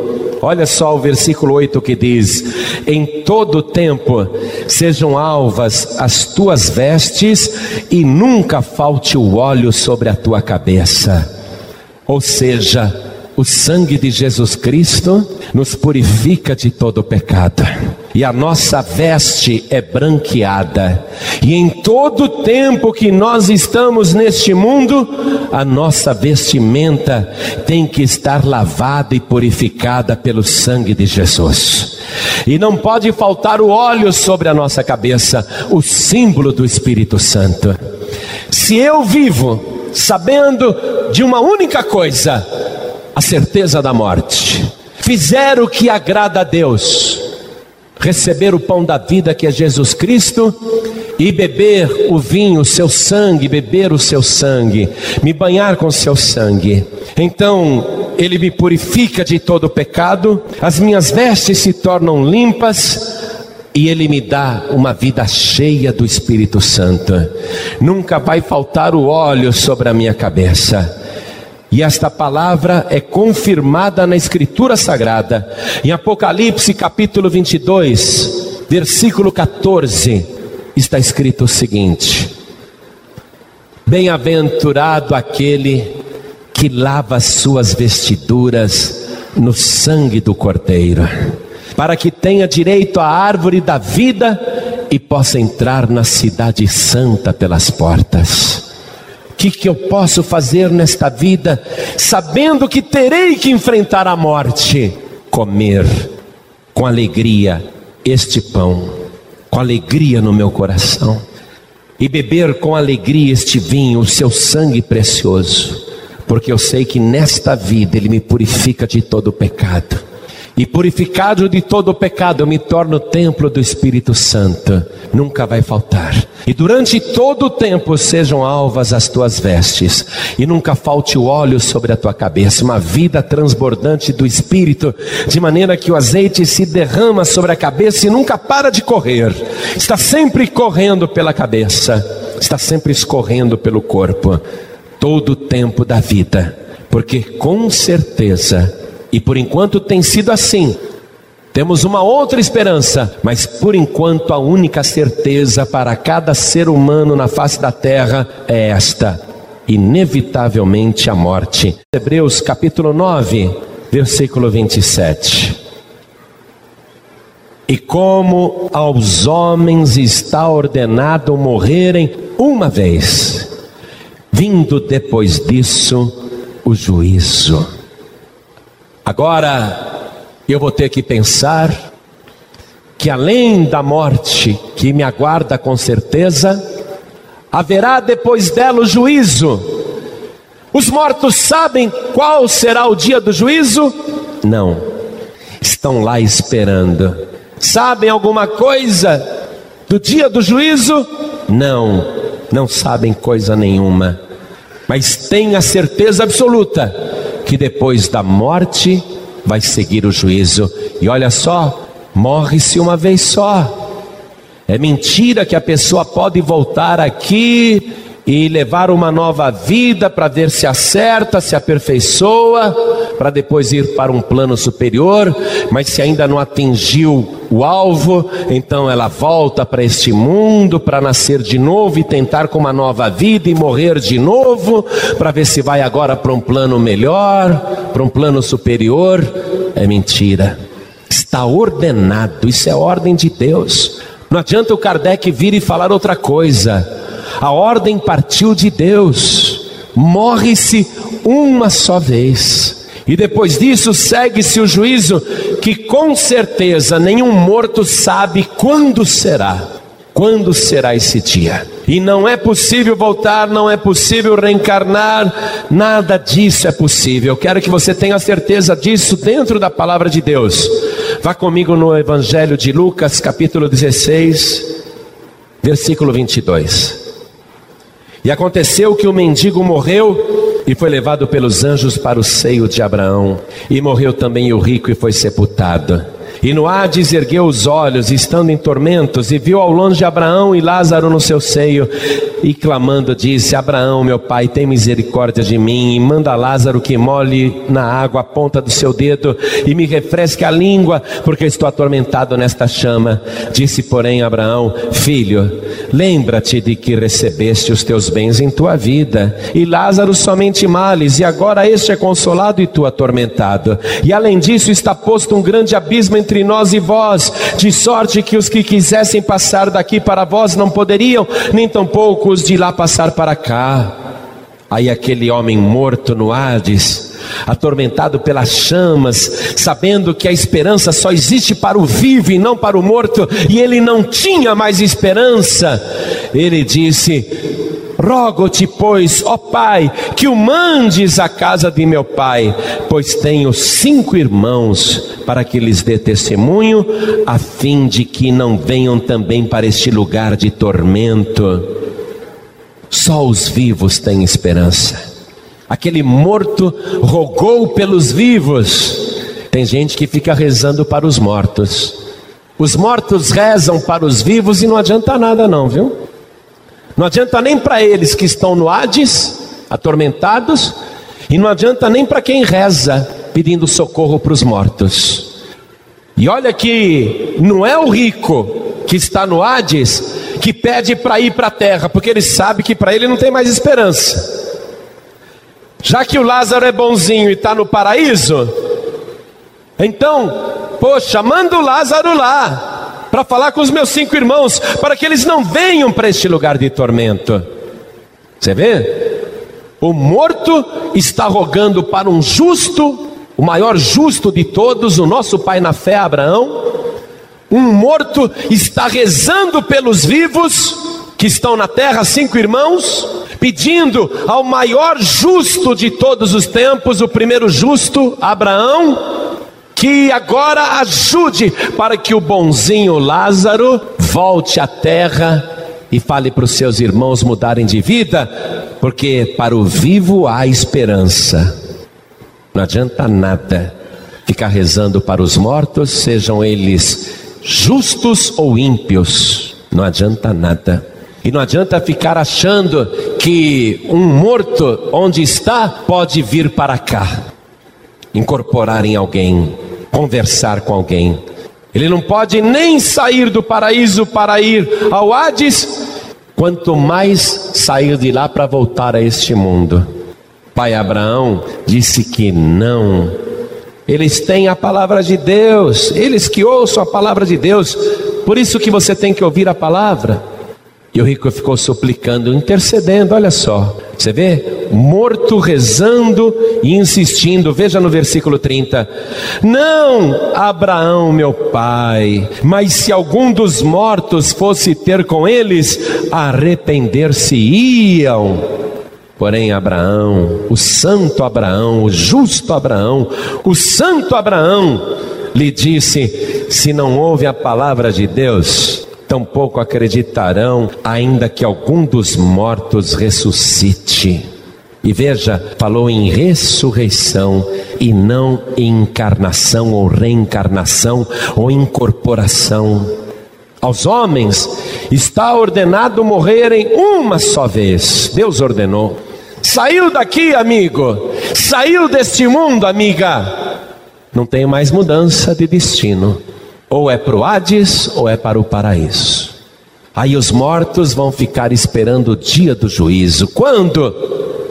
olha só o versículo 8 que diz: Em todo tempo sejam alvas as tuas vestes e nunca falte o óleo sobre a tua cabeça. Ou seja, o sangue de Jesus Cristo nos purifica de todo pecado. E a nossa veste é branqueada. E em todo tempo que nós estamos neste mundo, a nossa vestimenta tem que estar lavada e purificada pelo sangue de Jesus. E não pode faltar o óleo sobre a nossa cabeça, o símbolo do Espírito Santo. Se eu vivo sabendo de uma única coisa, a certeza da morte. Fizeram o que agrada a Deus, receber o pão da vida que é Jesus Cristo e beber o vinho, o seu sangue, beber o seu sangue, me banhar com o seu sangue. Então, ele me purifica de todo pecado, as minhas vestes se tornam limpas e Ele me dá uma vida cheia do Espírito Santo. Nunca vai faltar o óleo sobre a minha cabeça. E esta palavra é confirmada na Escritura Sagrada, em Apocalipse capítulo 22, versículo 14, está escrito o seguinte: Bem-aventurado aquele que lava suas vestiduras no sangue do Cordeiro para que tenha direito à árvore da vida e possa entrar na cidade santa pelas portas. Que, que eu posso fazer nesta vida, sabendo que terei que enfrentar a morte? Comer com alegria este pão, com alegria no meu coração, e beber com alegria este vinho, o seu sangue precioso, porque eu sei que nesta vida ele me purifica de todo pecado e purificado de todo o pecado, eu me torno templo do Espírito Santo, nunca vai faltar. E durante todo o tempo sejam alvas as tuas vestes, e nunca falte o óleo sobre a tua cabeça, uma vida transbordante do Espírito, de maneira que o azeite se derrama sobre a cabeça e nunca para de correr, está sempre correndo pela cabeça, está sempre escorrendo pelo corpo, todo o tempo da vida, porque com certeza, e por enquanto tem sido assim. Temos uma outra esperança, mas por enquanto a única certeza para cada ser humano na face da terra é esta: inevitavelmente a morte. Hebreus capítulo 9, versículo 27. E como aos homens está ordenado morrerem uma vez, vindo depois disso o juízo. Agora, eu vou ter que pensar que além da morte que me aguarda com certeza, haverá depois dela o juízo. Os mortos sabem qual será o dia do juízo? Não, estão lá esperando. Sabem alguma coisa do dia do juízo? Não, não sabem coisa nenhuma, mas têm a certeza absoluta que depois da morte vai seguir o juízo. E olha só, morre-se uma vez só. É mentira que a pessoa pode voltar aqui e levar uma nova vida para ver se acerta, se aperfeiçoa, para depois ir para um plano superior, mas se ainda não atingiu o alvo, então ela volta para este mundo para nascer de novo e tentar com uma nova vida e morrer de novo, para ver se vai agora para um plano melhor, para um plano superior. É mentira. Está ordenado, isso é ordem de Deus. Não adianta o Kardec vir e falar outra coisa. A ordem partiu de Deus. Morre-se uma só vez. E depois disso segue-se o juízo, que com certeza nenhum morto sabe quando será. Quando será esse dia? E não é possível voltar, não é possível reencarnar, nada disso é possível. Eu quero que você tenha certeza disso dentro da palavra de Deus. Vá comigo no Evangelho de Lucas, capítulo 16, versículo 22. E aconteceu que o mendigo morreu e foi levado pelos anjos para o seio de Abraão. E morreu também o rico e foi sepultado. E no Hades ergueu os olhos, estando em tormentos, e viu ao longe Abraão e Lázaro no seu seio, e clamando disse: Abraão, meu pai, tem misericórdia de mim, e manda Lázaro que molhe na água a ponta do seu dedo e me refresque a língua, porque estou atormentado nesta chama. Disse, porém, Abraão: Filho, lembra-te de que recebeste os teus bens em tua vida, e Lázaro somente males, e agora este é consolado e tu atormentado. E além disso está posto um grande abismo entre entre nós e vós, de sorte que os que quisessem passar daqui para vós não poderiam, nem tampouco os de lá passar para cá. Aí aquele homem morto no Hades, atormentado pelas chamas, sabendo que a esperança só existe para o vivo e não para o morto, e ele não tinha mais esperança, ele disse: Rogo-te, pois, ó Pai, que o mandes à casa de meu pai, pois tenho cinco irmãos, para que lhes dê testemunho, a fim de que não venham também para este lugar de tormento. Só os vivos têm esperança. Aquele morto rogou pelos vivos. Tem gente que fica rezando para os mortos. Os mortos rezam para os vivos e não adianta nada, não, viu? Não adianta nem para eles que estão no Hades, atormentados, e não adianta nem para quem reza pedindo socorro para os mortos. E olha que não é o rico que está no Hades que pede para ir para a terra, porque ele sabe que para ele não tem mais esperança. Já que o Lázaro é bonzinho e está no paraíso, então, poxa, manda o Lázaro lá para falar com os meus cinco irmãos, para que eles não venham para este lugar de tormento. Você vê? O morto está rogando para um justo, o maior justo de todos, o nosso pai na fé, Abraão. Um morto está rezando pelos vivos que estão na terra, cinco irmãos, pedindo ao maior justo de todos os tempos, o primeiro justo, Abraão, que agora ajude para que o bonzinho Lázaro volte à terra e fale para os seus irmãos mudarem de vida, porque para o vivo há esperança. Não adianta nada ficar rezando para os mortos, sejam eles justos ou ímpios, não adianta nada. E não adianta ficar achando que um morto onde está pode vir para cá, incorporar em alguém conversar com alguém. Ele não pode nem sair do paraíso para ir ao Hades, quanto mais sair de lá para voltar a este mundo. Pai Abraão disse que não. Eles têm a palavra de Deus, eles que ouçam a palavra de Deus, por isso que você tem que ouvir a palavra. E o rico ficou suplicando, intercedendo, olha só. Você vê? Morto rezando e insistindo. Veja no versículo 30. Não, Abraão, meu pai, mas se algum dos mortos fosse ter com eles, arrepender-se-iam. Porém, Abraão, o santo Abraão, o justo Abraão, o santo Abraão, lhe disse: Se não ouve a palavra de Deus, tampouco acreditarão, ainda que algum dos mortos ressuscite. E veja, falou em ressurreição e não em encarnação ou reencarnação ou incorporação. Aos homens está ordenado morrerem uma só vez. Deus ordenou. Saiu daqui, amigo. Saiu deste mundo, amiga. Não tem mais mudança de destino. Ou é para o Hades ou é para o paraíso. Aí os mortos vão ficar esperando o dia do juízo. Quando?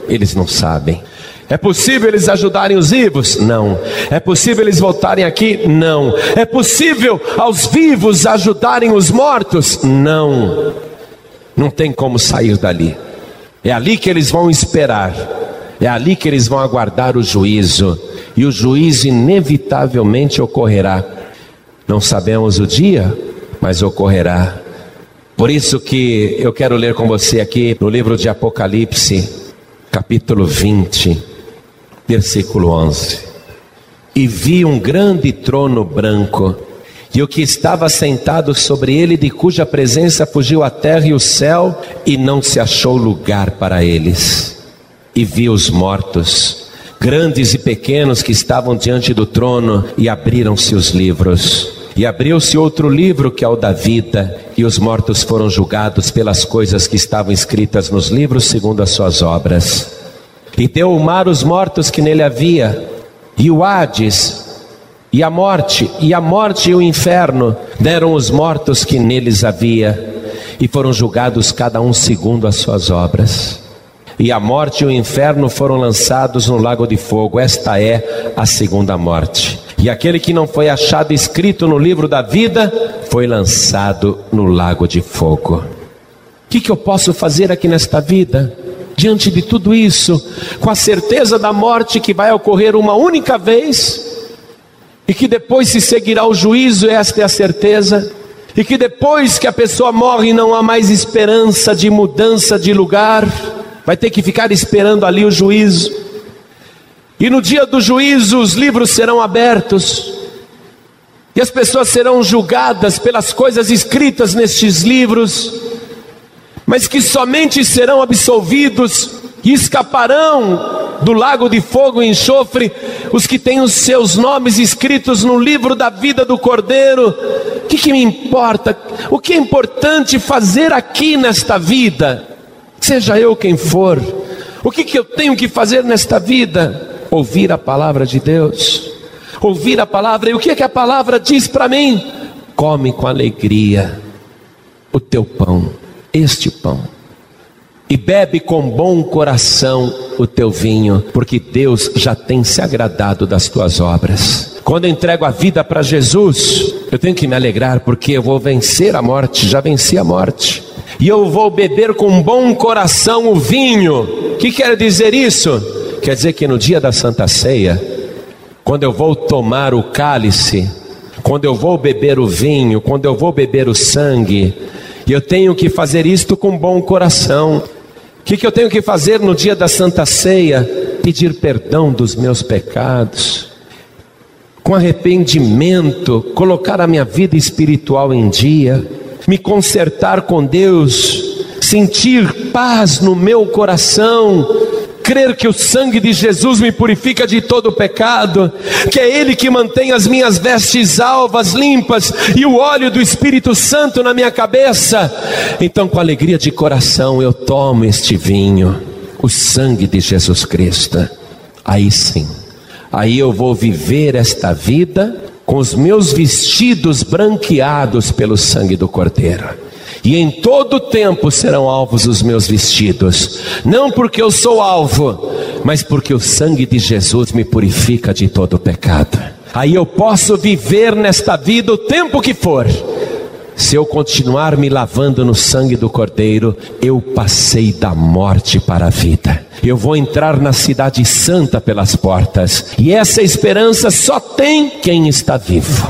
Eles não sabem. É possível eles ajudarem os vivos? Não. É possível eles voltarem aqui? Não. É possível aos vivos ajudarem os mortos? Não. Não tem como sair dali. É ali que eles vão esperar. É ali que eles vão aguardar o juízo. E o juízo inevitavelmente ocorrerá. Não sabemos o dia, mas ocorrerá. Por isso que eu quero ler com você aqui no livro de Apocalipse, capítulo 20, versículo 11. E vi um grande trono branco, e o que estava sentado sobre ele, de cuja presença fugiu a terra e o céu, e não se achou lugar para eles. E vi os mortos, grandes e pequenos, que estavam diante do trono, e abriram-se os livros. E abriu-se outro livro que é o da vida, e os mortos foram julgados pelas coisas que estavam escritas nos livros segundo as suas obras. E deu o mar os mortos que nele havia, e o Hades, e a morte, e a morte e o inferno deram os mortos que neles havia, e foram julgados cada um segundo as suas obras. E a morte e o inferno foram lançados no lago de fogo, esta é a segunda morte. E aquele que não foi achado escrito no livro da vida foi lançado no lago de fogo. O que, que eu posso fazer aqui nesta vida? Diante de tudo isso, com a certeza da morte que vai ocorrer uma única vez, e que depois se seguirá o juízo, esta é a certeza, e que depois que a pessoa morre não há mais esperança de mudança de lugar, vai ter que ficar esperando ali o juízo. E no dia do juízo os livros serão abertos, e as pessoas serão julgadas pelas coisas escritas nestes livros, mas que somente serão absolvidos e escaparão do lago de fogo e enxofre, os que têm os seus nomes escritos no livro da vida do Cordeiro. O que, que me importa? O que é importante fazer aqui nesta vida? Seja eu quem for, o que, que eu tenho que fazer nesta vida? Ouvir a palavra de Deus, ouvir a palavra, e o que é que a palavra diz para mim? Come com alegria o teu pão, este pão e bebe com bom coração o teu vinho, porque Deus já tem se agradado das tuas obras. Quando eu entrego a vida para Jesus, eu tenho que me alegrar, porque eu vou vencer a morte, já venci a morte. E eu vou beber com bom coração o vinho. O que quer dizer isso? Quer dizer que no dia da Santa Ceia, quando eu vou tomar o cálice, quando eu vou beber o vinho, quando eu vou beber o sangue, eu tenho que fazer isto com bom coração que, que eu tenho que fazer no dia da Santa Ceia? Pedir perdão dos meus pecados, com arrependimento, colocar a minha vida espiritual em dia, me consertar com Deus, sentir paz no meu coração, crer que o sangue de Jesus me purifica de todo pecado, que é Ele que mantém as minhas vestes alvas, limpas e o óleo do Espírito Santo na minha cabeça, então com alegria de coração eu tomo este vinho, o sangue de Jesus Cristo. Aí sim, aí eu vou viver esta vida com os meus vestidos branqueados pelo sangue do Cordeiro e em todo tempo serão alvos os meus vestidos, não porque eu sou alvo, mas porque o sangue de Jesus me purifica de todo pecado. Aí eu posso viver nesta vida o tempo que for. Se eu continuar me lavando no sangue do Cordeiro, eu passei da morte para a vida. Eu vou entrar na cidade santa pelas portas, e essa esperança só tem quem está vivo.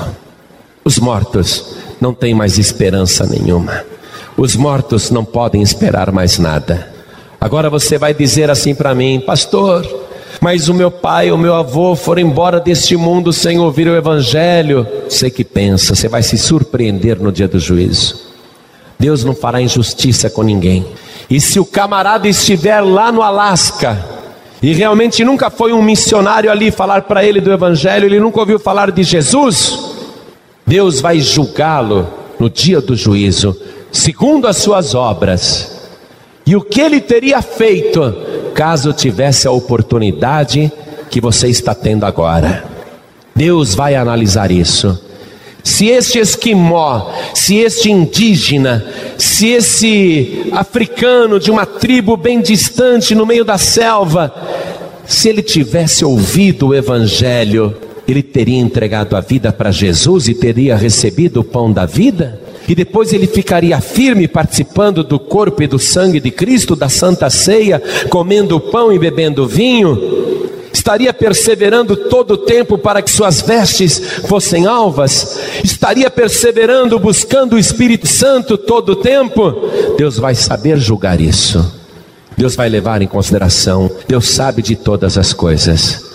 Os mortos não têm mais esperança nenhuma. Os mortos não podem esperar mais nada. Agora você vai dizer assim para mim, pastor, mas o meu pai, o meu avô foram embora deste mundo sem ouvir o evangelho. Você que pensa, você vai se surpreender no dia do juízo. Deus não fará injustiça com ninguém. E se o camarada estiver lá no Alasca, e realmente nunca foi um missionário ali falar para ele do Evangelho, ele nunca ouviu falar de Jesus, Deus vai julgá-lo no dia do juízo, segundo as suas obras, e o que ele teria feito caso tivesse a oportunidade que você está tendo agora. Deus vai analisar isso. Se este esquimó, se este indígena, se esse africano de uma tribo bem distante no meio da selva, se ele tivesse ouvido o evangelho, ele teria entregado a vida para Jesus e teria recebido o pão da vida? E depois ele ficaria firme participando do corpo e do sangue de Cristo, da Santa Ceia, comendo pão e bebendo vinho, estaria perseverando todo o tempo para que suas vestes fossem alvas, estaria perseverando buscando o Espírito Santo todo o tempo, Deus vai saber julgar isso. Deus vai levar em consideração, Deus sabe de todas as coisas.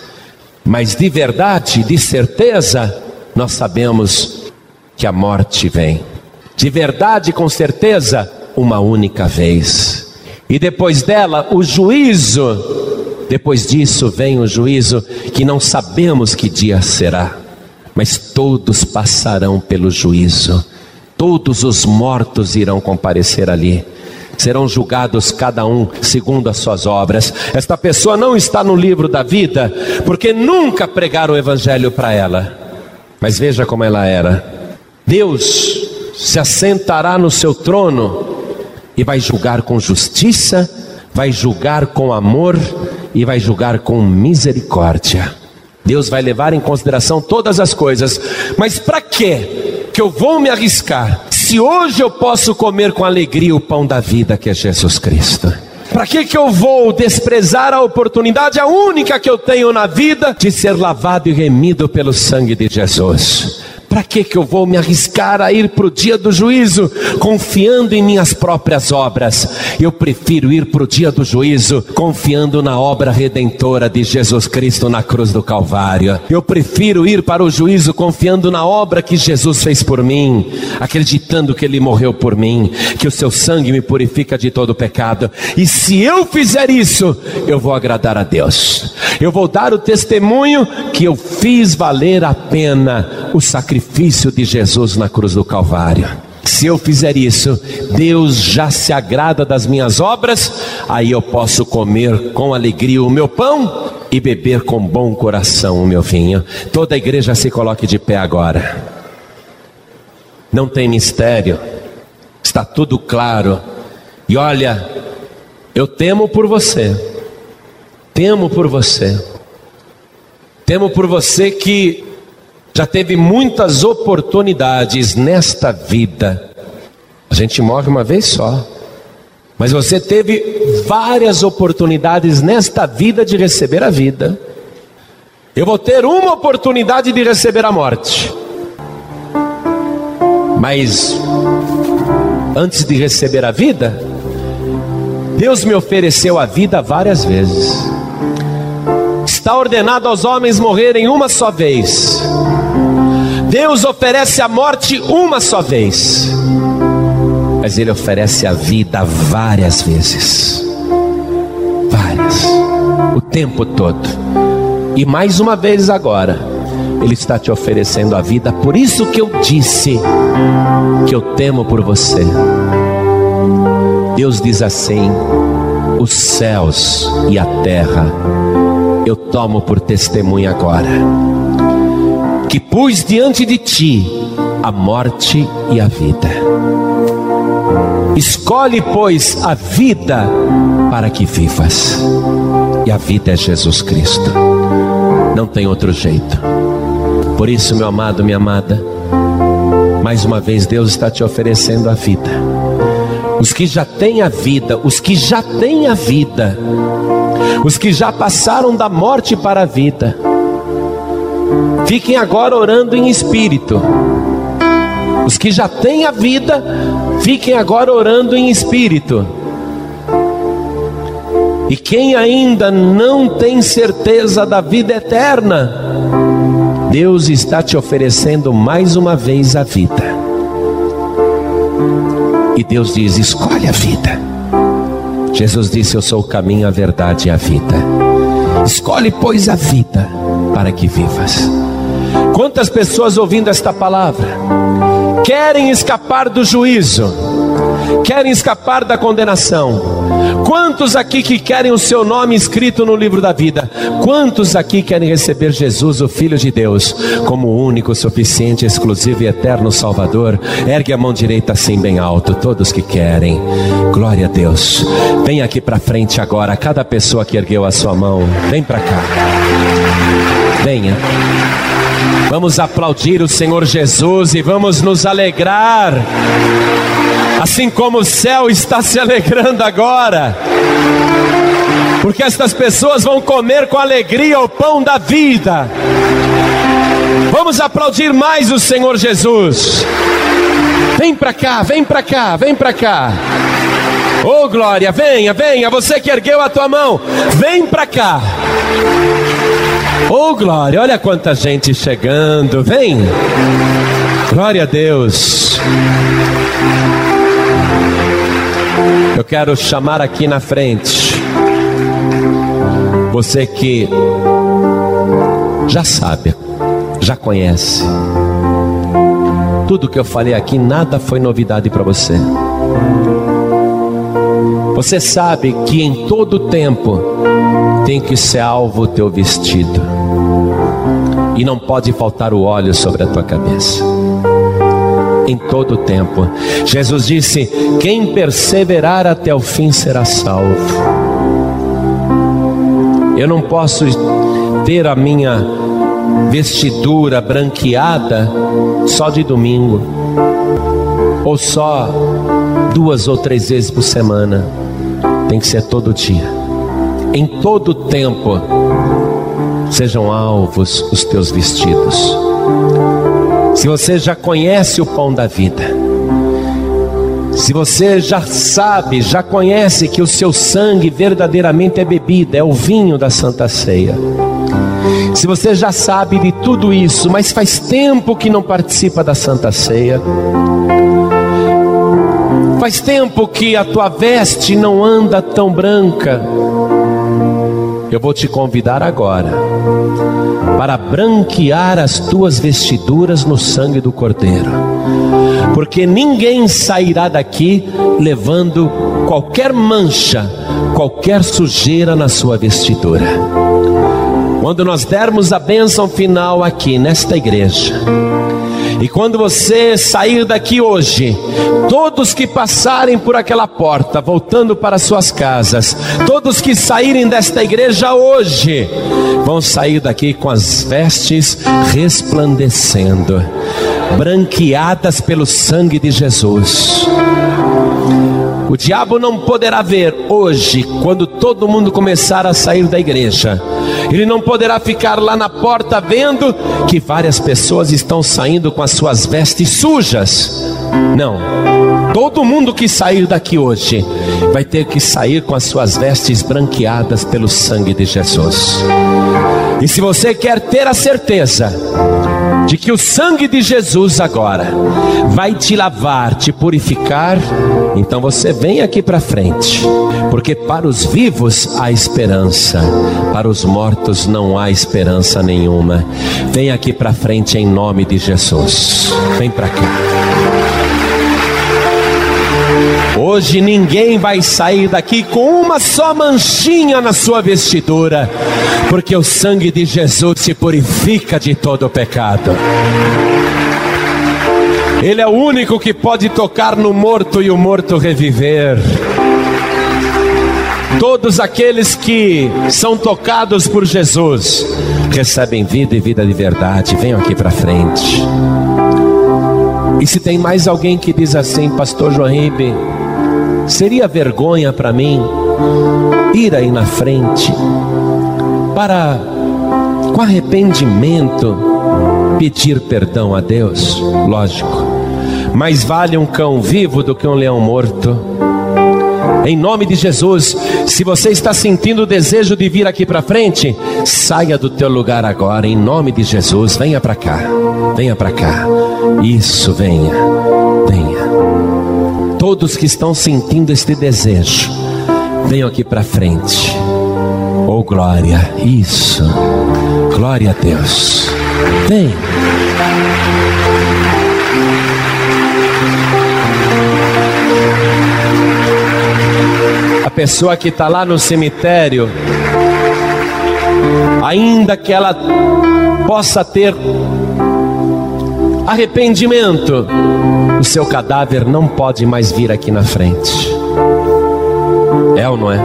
Mas de verdade, de certeza, nós sabemos que a morte vem de verdade, com certeza, uma única vez. E depois dela, o juízo. Depois disso vem o juízo que não sabemos que dia será, mas todos passarão pelo juízo. Todos os mortos irão comparecer ali. Serão julgados cada um segundo as suas obras. Esta pessoa não está no livro da vida, porque nunca pregaram o evangelho para ela. Mas veja como ela era. Deus se assentará no seu trono e vai julgar com justiça, vai julgar com amor e vai julgar com misericórdia. Deus vai levar em consideração todas as coisas, mas para que que eu vou me arriscar? Se hoje eu posso comer com alegria o pão da vida que é Jesus Cristo. Para que que eu vou desprezar a oportunidade, a única que eu tenho na vida, de ser lavado e remido pelo sangue de Jesus? Para que que eu vou me arriscar a ir para o dia do juízo confiando em minhas próprias obras? Eu prefiro ir para o dia do juízo confiando na obra redentora de Jesus Cristo na cruz do Calvário. Eu prefiro ir para o juízo confiando na obra que Jesus fez por mim, acreditando que ele morreu por mim, que o seu sangue me purifica de todo pecado. E se eu fizer isso, eu vou agradar a Deus. Eu vou dar o testemunho que eu fiz valer a pena o sacrifício de Jesus na cruz do Calvário. Se eu fizer isso, Deus já se agrada das minhas obras, aí eu posso comer com alegria o meu pão e beber com bom coração o meu vinho. Toda a igreja se coloque de pé agora. Não tem mistério, está tudo claro. E olha, eu temo por você, temo por você, temo por você que já teve muitas oportunidades nesta vida. A gente morre uma vez só. Mas você teve várias oportunidades nesta vida de receber a vida. Eu vou ter uma oportunidade de receber a morte. Mas antes de receber a vida, Deus me ofereceu a vida várias vezes. Está ordenado aos homens morrerem uma só vez. Deus oferece a morte uma só vez, mas Ele oferece a vida várias vezes várias, o tempo todo. E mais uma vez agora, Ele está te oferecendo a vida, por isso que eu disse que eu temo por você. Deus diz assim: os céus e a terra, eu tomo por testemunha agora que pus diante de ti a morte e a vida. Escolhe, pois, a vida para que vivas. E a vida é Jesus Cristo. Não tem outro jeito. Por isso, meu amado, minha amada, mais uma vez Deus está te oferecendo a vida. Os que já têm a vida, os que já têm a vida, os que já passaram da morte para a vida, Fiquem agora orando em espírito. Os que já têm a vida, fiquem agora orando em espírito. E quem ainda não tem certeza da vida eterna, Deus está te oferecendo mais uma vez a vida. E Deus diz: escolhe a vida. Jesus disse: Eu sou o caminho, a verdade e a vida. Escolhe, pois, a vida para que vivas. Quantas pessoas ouvindo esta palavra querem escapar do juízo, querem escapar da condenação? Quantos aqui que querem o seu nome escrito no livro da vida? Quantos aqui querem receber Jesus, o Filho de Deus, como único, suficiente, exclusivo e eterno Salvador? Ergue a mão direita assim bem alto, todos que querem. Glória a Deus. Vem aqui para frente agora, cada pessoa que ergueu a sua mão, vem para cá. Venha. Vamos aplaudir o Senhor Jesus e vamos nos alegrar, assim como o céu está se alegrando agora, porque estas pessoas vão comer com alegria o pão da vida. Vamos aplaudir mais o Senhor Jesus. Vem para cá, vem para cá, vem para cá. Oh glória, venha, venha, você que ergueu a tua mão, vem para cá. Oh glória, olha quanta gente chegando, vem. Glória a Deus. Eu quero chamar aqui na frente você que já sabe, já conhece. Tudo que eu falei aqui, nada foi novidade para você. Você sabe que em todo tempo tem que ser alvo o teu vestido, e não pode faltar o óleo sobre a tua cabeça. Em todo tempo, Jesus disse: Quem perseverar até o fim será salvo. Eu não posso ter a minha vestidura branqueada só de domingo, ou só duas ou três vezes por semana, tem que ser todo dia em todo tempo sejam alvos os teus vestidos. se você já conhece o pão da vida, se você já sabe, já conhece que o seu sangue verdadeiramente é bebida, é o vinho da Santa Ceia. Se você já sabe de tudo isso, mas faz tempo que não participa da Santa Ceia, faz tempo que a tua veste não anda tão branca, eu vou te convidar agora para branquear as tuas vestiduras no sangue do Cordeiro, porque ninguém sairá daqui levando qualquer mancha, qualquer sujeira na sua vestidura. Quando nós dermos a bênção final aqui nesta igreja, e quando você sair daqui hoje, todos que passarem por aquela porta, voltando para suas casas, todos que saírem desta igreja hoje, vão sair daqui com as vestes resplandecendo, branqueadas pelo sangue de Jesus. O diabo não poderá ver hoje, quando todo mundo começar a sair da igreja. Ele não poderá ficar lá na porta vendo que várias pessoas estão saindo com as suas vestes sujas. Não. Todo mundo que sair daqui hoje vai ter que sair com as suas vestes branqueadas pelo sangue de Jesus. E se você quer ter a certeza de que o sangue de Jesus agora vai te lavar, te purificar, então você vem aqui para frente, porque para os vivos há esperança, para os mortos não há esperança nenhuma. Vem aqui para frente em nome de Jesus. Vem para cá. Hoje ninguém vai sair daqui com uma só manchinha na sua vestidura, porque o sangue de Jesus se purifica de todo o pecado. Ele é o único que pode tocar no morto e o morto reviver. Todos aqueles que são tocados por Jesus recebem vida e vida de verdade. Venham aqui para frente. E se tem mais alguém que diz assim, Pastor Joaíbe, seria vergonha para mim ir aí na frente para, com arrependimento, pedir perdão a Deus? Lógico, mais vale um cão vivo do que um leão morto. Em nome de Jesus, se você está sentindo o desejo de vir aqui para frente, saia do teu lugar agora, em nome de Jesus, venha para cá. Venha para cá. Isso, venha. Todos que estão sentindo este desejo, venham aqui para frente. Oh glória, isso. Glória a Deus. Vem. A pessoa que está lá no cemitério, ainda que ela possa ter arrependimento, o seu cadáver não pode mais vir aqui na frente. É ou não é?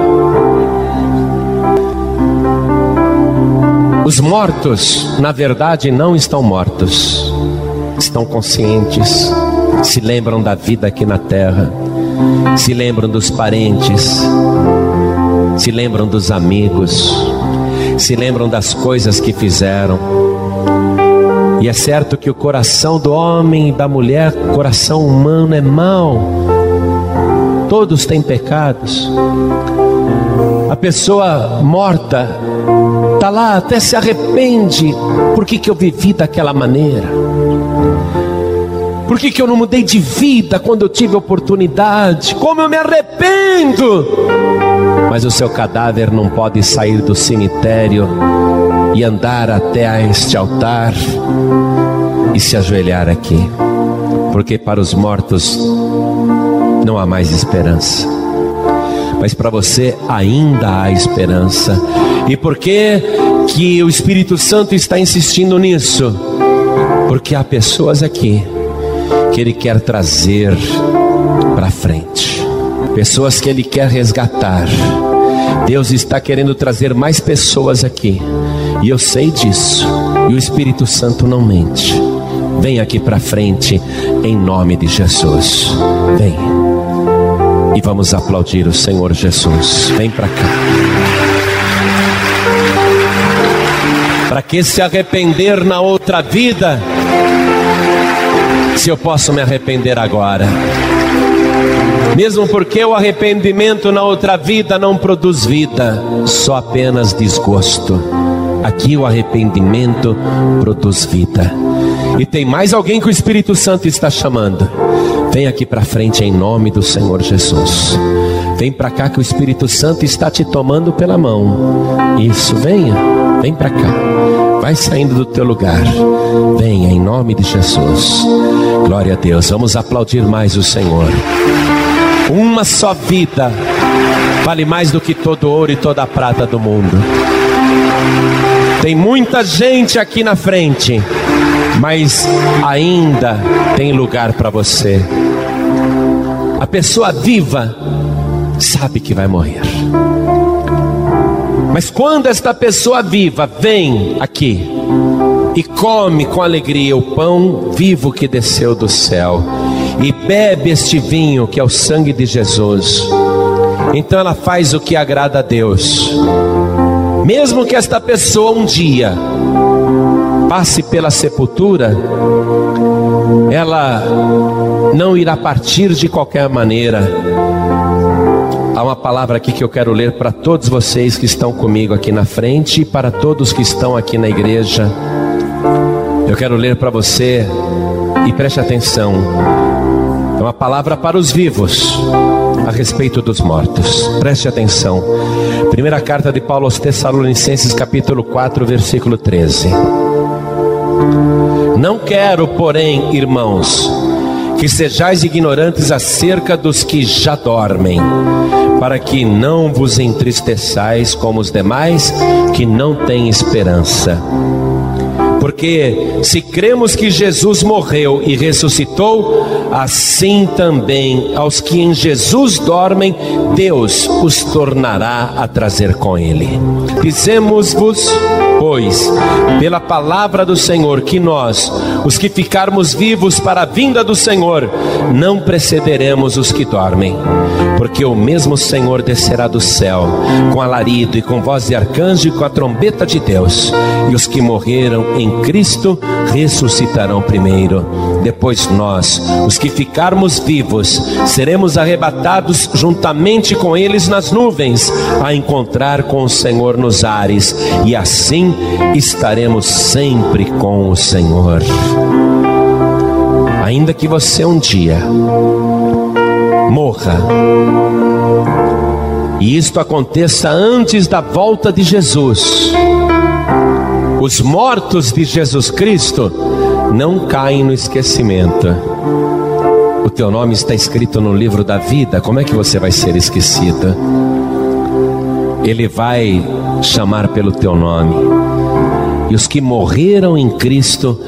Os mortos, na verdade, não estão mortos, estão conscientes, se lembram da vida aqui na terra, se lembram dos parentes, se lembram dos amigos, se lembram das coisas que fizeram. E é certo que o coração do homem e da mulher, coração humano, é mau. Todos têm pecados. A pessoa morta está lá, até se arrepende. Por que, que eu vivi daquela maneira? Por que, que eu não mudei de vida quando eu tive oportunidade? Como eu me arrependo! Mas o seu cadáver não pode sair do cemitério e andar até este altar e se ajoelhar aqui, porque para os mortos não há mais esperança, mas para você ainda há esperança. E por que que o Espírito Santo está insistindo nisso? Porque há pessoas aqui que ele quer trazer para frente, pessoas que ele quer resgatar. Deus está querendo trazer mais pessoas aqui, e eu sei disso, e o Espírito Santo não mente. Vem aqui para frente, em nome de Jesus. Vem. E vamos aplaudir o Senhor Jesus. Vem para cá. Para que se arrepender na outra vida, se eu posso me arrepender agora. Mesmo porque o arrepimento na outra vida não produz vida, só apenas desgosto. Aqui o arrependimento produz vida. E tem mais alguém que o Espírito Santo está chamando. Vem aqui para frente em nome do Senhor Jesus. Vem para cá que o Espírito Santo está te tomando pela mão. Isso, venha, vem para cá. Vai saindo do teu lugar. Venha em nome de Jesus. Glória a Deus. Vamos aplaudir mais o Senhor. Uma só vida vale mais do que todo ouro e toda prata do mundo. Tem muita gente aqui na frente, mas ainda tem lugar para você. A pessoa viva sabe que vai morrer. Mas quando esta pessoa viva vem aqui e come com alegria o pão vivo que desceu do céu, e bebe este vinho que é o sangue de Jesus, então ela faz o que agrada a Deus. Mesmo que esta pessoa um dia passe pela sepultura, ela não irá partir de qualquer maneira. Há uma palavra aqui que eu quero ler para todos vocês que estão comigo aqui na frente e para todos que estão aqui na igreja. Eu quero ler para você e preste atenção. Uma palavra para os vivos a respeito dos mortos. Preste atenção. Primeira carta de Paulo aos Tessalonicenses, capítulo 4, versículo 13. Não quero, porém, irmãos, que sejais ignorantes acerca dos que já dormem, para que não vos entristeçais como os demais que não têm esperança. Porque se cremos que Jesus morreu e ressuscitou, assim também aos que em Jesus dormem, Deus os tornará a trazer com ele. Dizemos-vos, pois, pela palavra do Senhor, que nós, os que ficarmos vivos para a vinda do Senhor, não precederemos os que dormem. Porque o mesmo Senhor descerá do céu, com alarido e com voz de arcanjo e com a trombeta de Deus, e os que morreram em Cristo ressuscitarão primeiro. Depois nós, os que ficarmos vivos, seremos arrebatados juntamente com eles nas nuvens, a encontrar com o Senhor nos ares, e assim estaremos sempre com o Senhor. Ainda que você um dia morra, e isto aconteça antes da volta de Jesus, os mortos de Jesus Cristo não caem no esquecimento. O teu nome está escrito no livro da vida, como é que você vai ser esquecido? Ele vai chamar pelo teu nome. E os que morreram em Cristo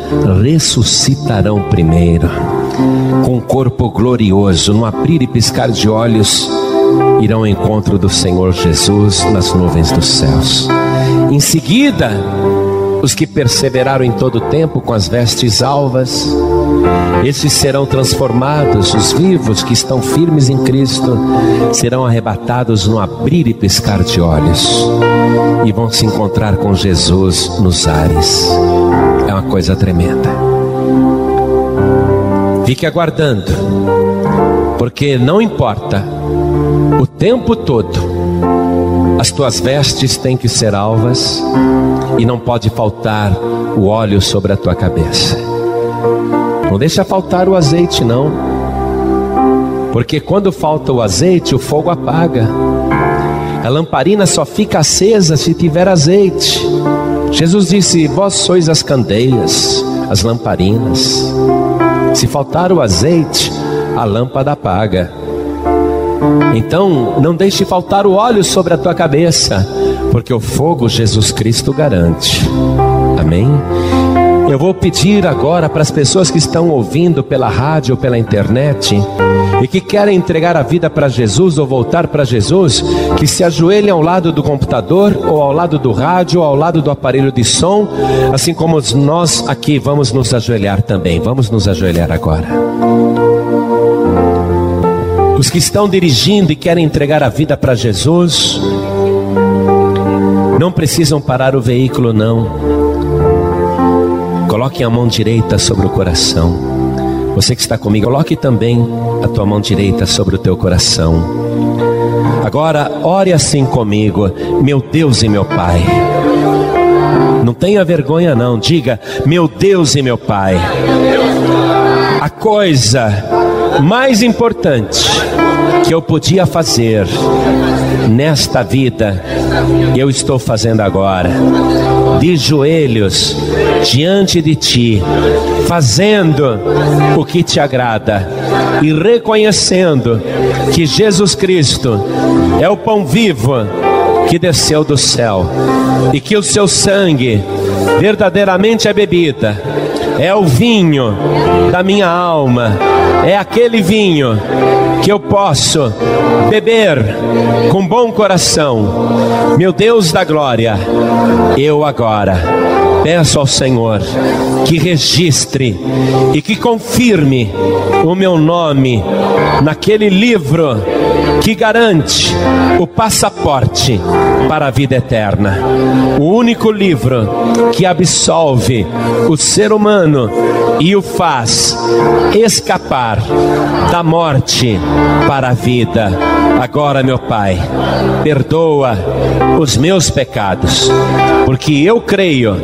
ressuscitarão primeiro, com um corpo glorioso, no abrir e piscar de olhos, irão ao encontro do Senhor Jesus nas nuvens dos céus. Em seguida, os que perseveraram em todo o tempo com as vestes alvas, esses serão transformados, os vivos que estão firmes em Cristo, serão arrebatados no abrir e piscar de olhos, e vão se encontrar com Jesus nos ares. É uma coisa tremenda. Fique aguardando, porque não importa o tempo todo, as tuas vestes têm que ser alvas e não pode faltar o óleo sobre a tua cabeça. Não deixa faltar o azeite, não. Porque quando falta o azeite, o fogo apaga. A lamparina só fica acesa se tiver azeite. Jesus disse: Vós sois as candeias, as lamparinas. Se faltar o azeite, a lâmpada apaga. Então, não deixe faltar o óleo sobre a tua cabeça, porque o fogo Jesus Cristo garante. Amém? Eu vou pedir agora para as pessoas que estão ouvindo pela rádio ou pela internet e que querem entregar a vida para Jesus ou voltar para Jesus, que se ajoelhem ao lado do computador ou ao lado do rádio ou ao lado do aparelho de som, assim como nós aqui vamos nos ajoelhar também. Vamos nos ajoelhar agora. Os que estão dirigindo e querem entregar a vida para Jesus, não precisam parar o veículo, não. Coloquem a mão direita sobre o coração. Você que está comigo, coloque também a tua mão direita sobre o teu coração. Agora, ore assim comigo, meu Deus e meu Pai. Não tenha vergonha, não. Diga, meu Deus e meu Pai. A coisa mais importante que eu podia fazer nesta vida, eu estou fazendo agora, de joelhos diante de Ti, fazendo o que te agrada e reconhecendo que Jesus Cristo é o pão vivo que desceu do céu e que o seu sangue verdadeiramente é bebida, é o vinho da minha alma, é aquele vinho que eu posso beber com bom coração. Meu Deus da glória, eu agora peço ao Senhor que registre e que confirme o meu nome naquele livro que garante o passaporte para a vida eterna. O único livro que absolve o ser humano e o faz escapar da morte para a vida. Agora, meu Pai, perdoa os meus pecados, porque eu creio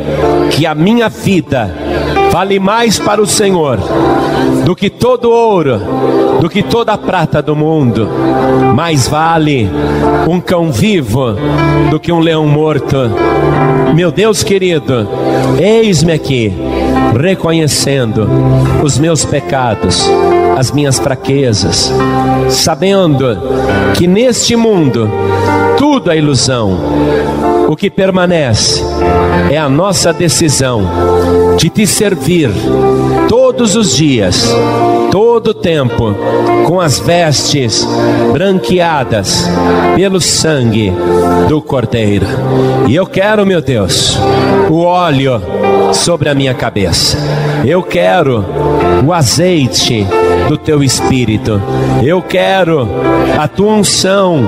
que a minha vida vale mais para o Senhor do que todo ouro, do que toda a prata do mundo. Mais vale um cão vivo do que um leão morto. Meu Deus querido, eis-me aqui, reconhecendo os meus pecados, as minhas fraquezas, sabendo que neste mundo tudo é ilusão. O que permanece é a nossa decisão de te servir todos os dias, todo o tempo, com as vestes branqueadas pelo sangue do Cordeiro. E eu quero, meu Deus, o óleo sobre a minha cabeça. Eu quero o azeite do teu espírito. Eu quero a tua unção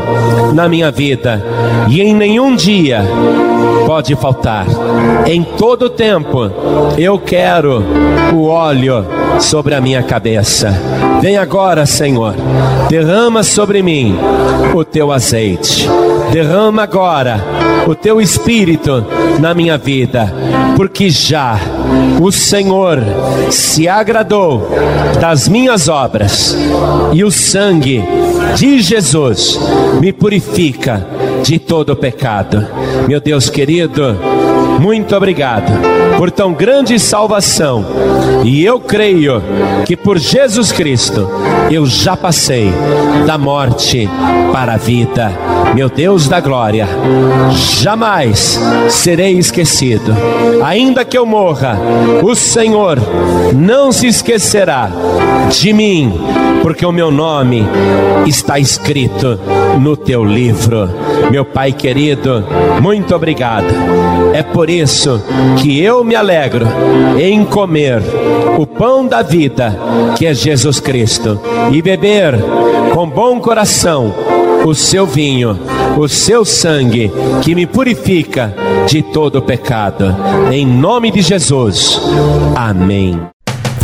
na minha vida. E em nenhum dia pode faltar. Em todo tempo eu quero o óleo sobre a minha cabeça. Vem agora, Senhor, derrama sobre mim o teu azeite. Derrama agora o teu espírito na minha vida, porque já o Senhor se agradou das minhas obras e o sangue de Jesus me purifica de todo pecado. Meu Deus querido, muito obrigado por tão grande salvação. E eu creio que por Jesus Cristo eu já passei da morte para a vida. Meu Deus da glória, jamais serei esquecido. Ainda que eu morra, o Senhor não se esquecerá de mim, porque o meu nome está escrito no teu livro. Meu Pai querido, muito obrigado. É por isso que eu me alegro em comer o pão da vida, que é Jesus Cristo, e beber com bom coração o seu vinho, o seu sangue, que me purifica de todo pecado. Em nome de Jesus. Amém.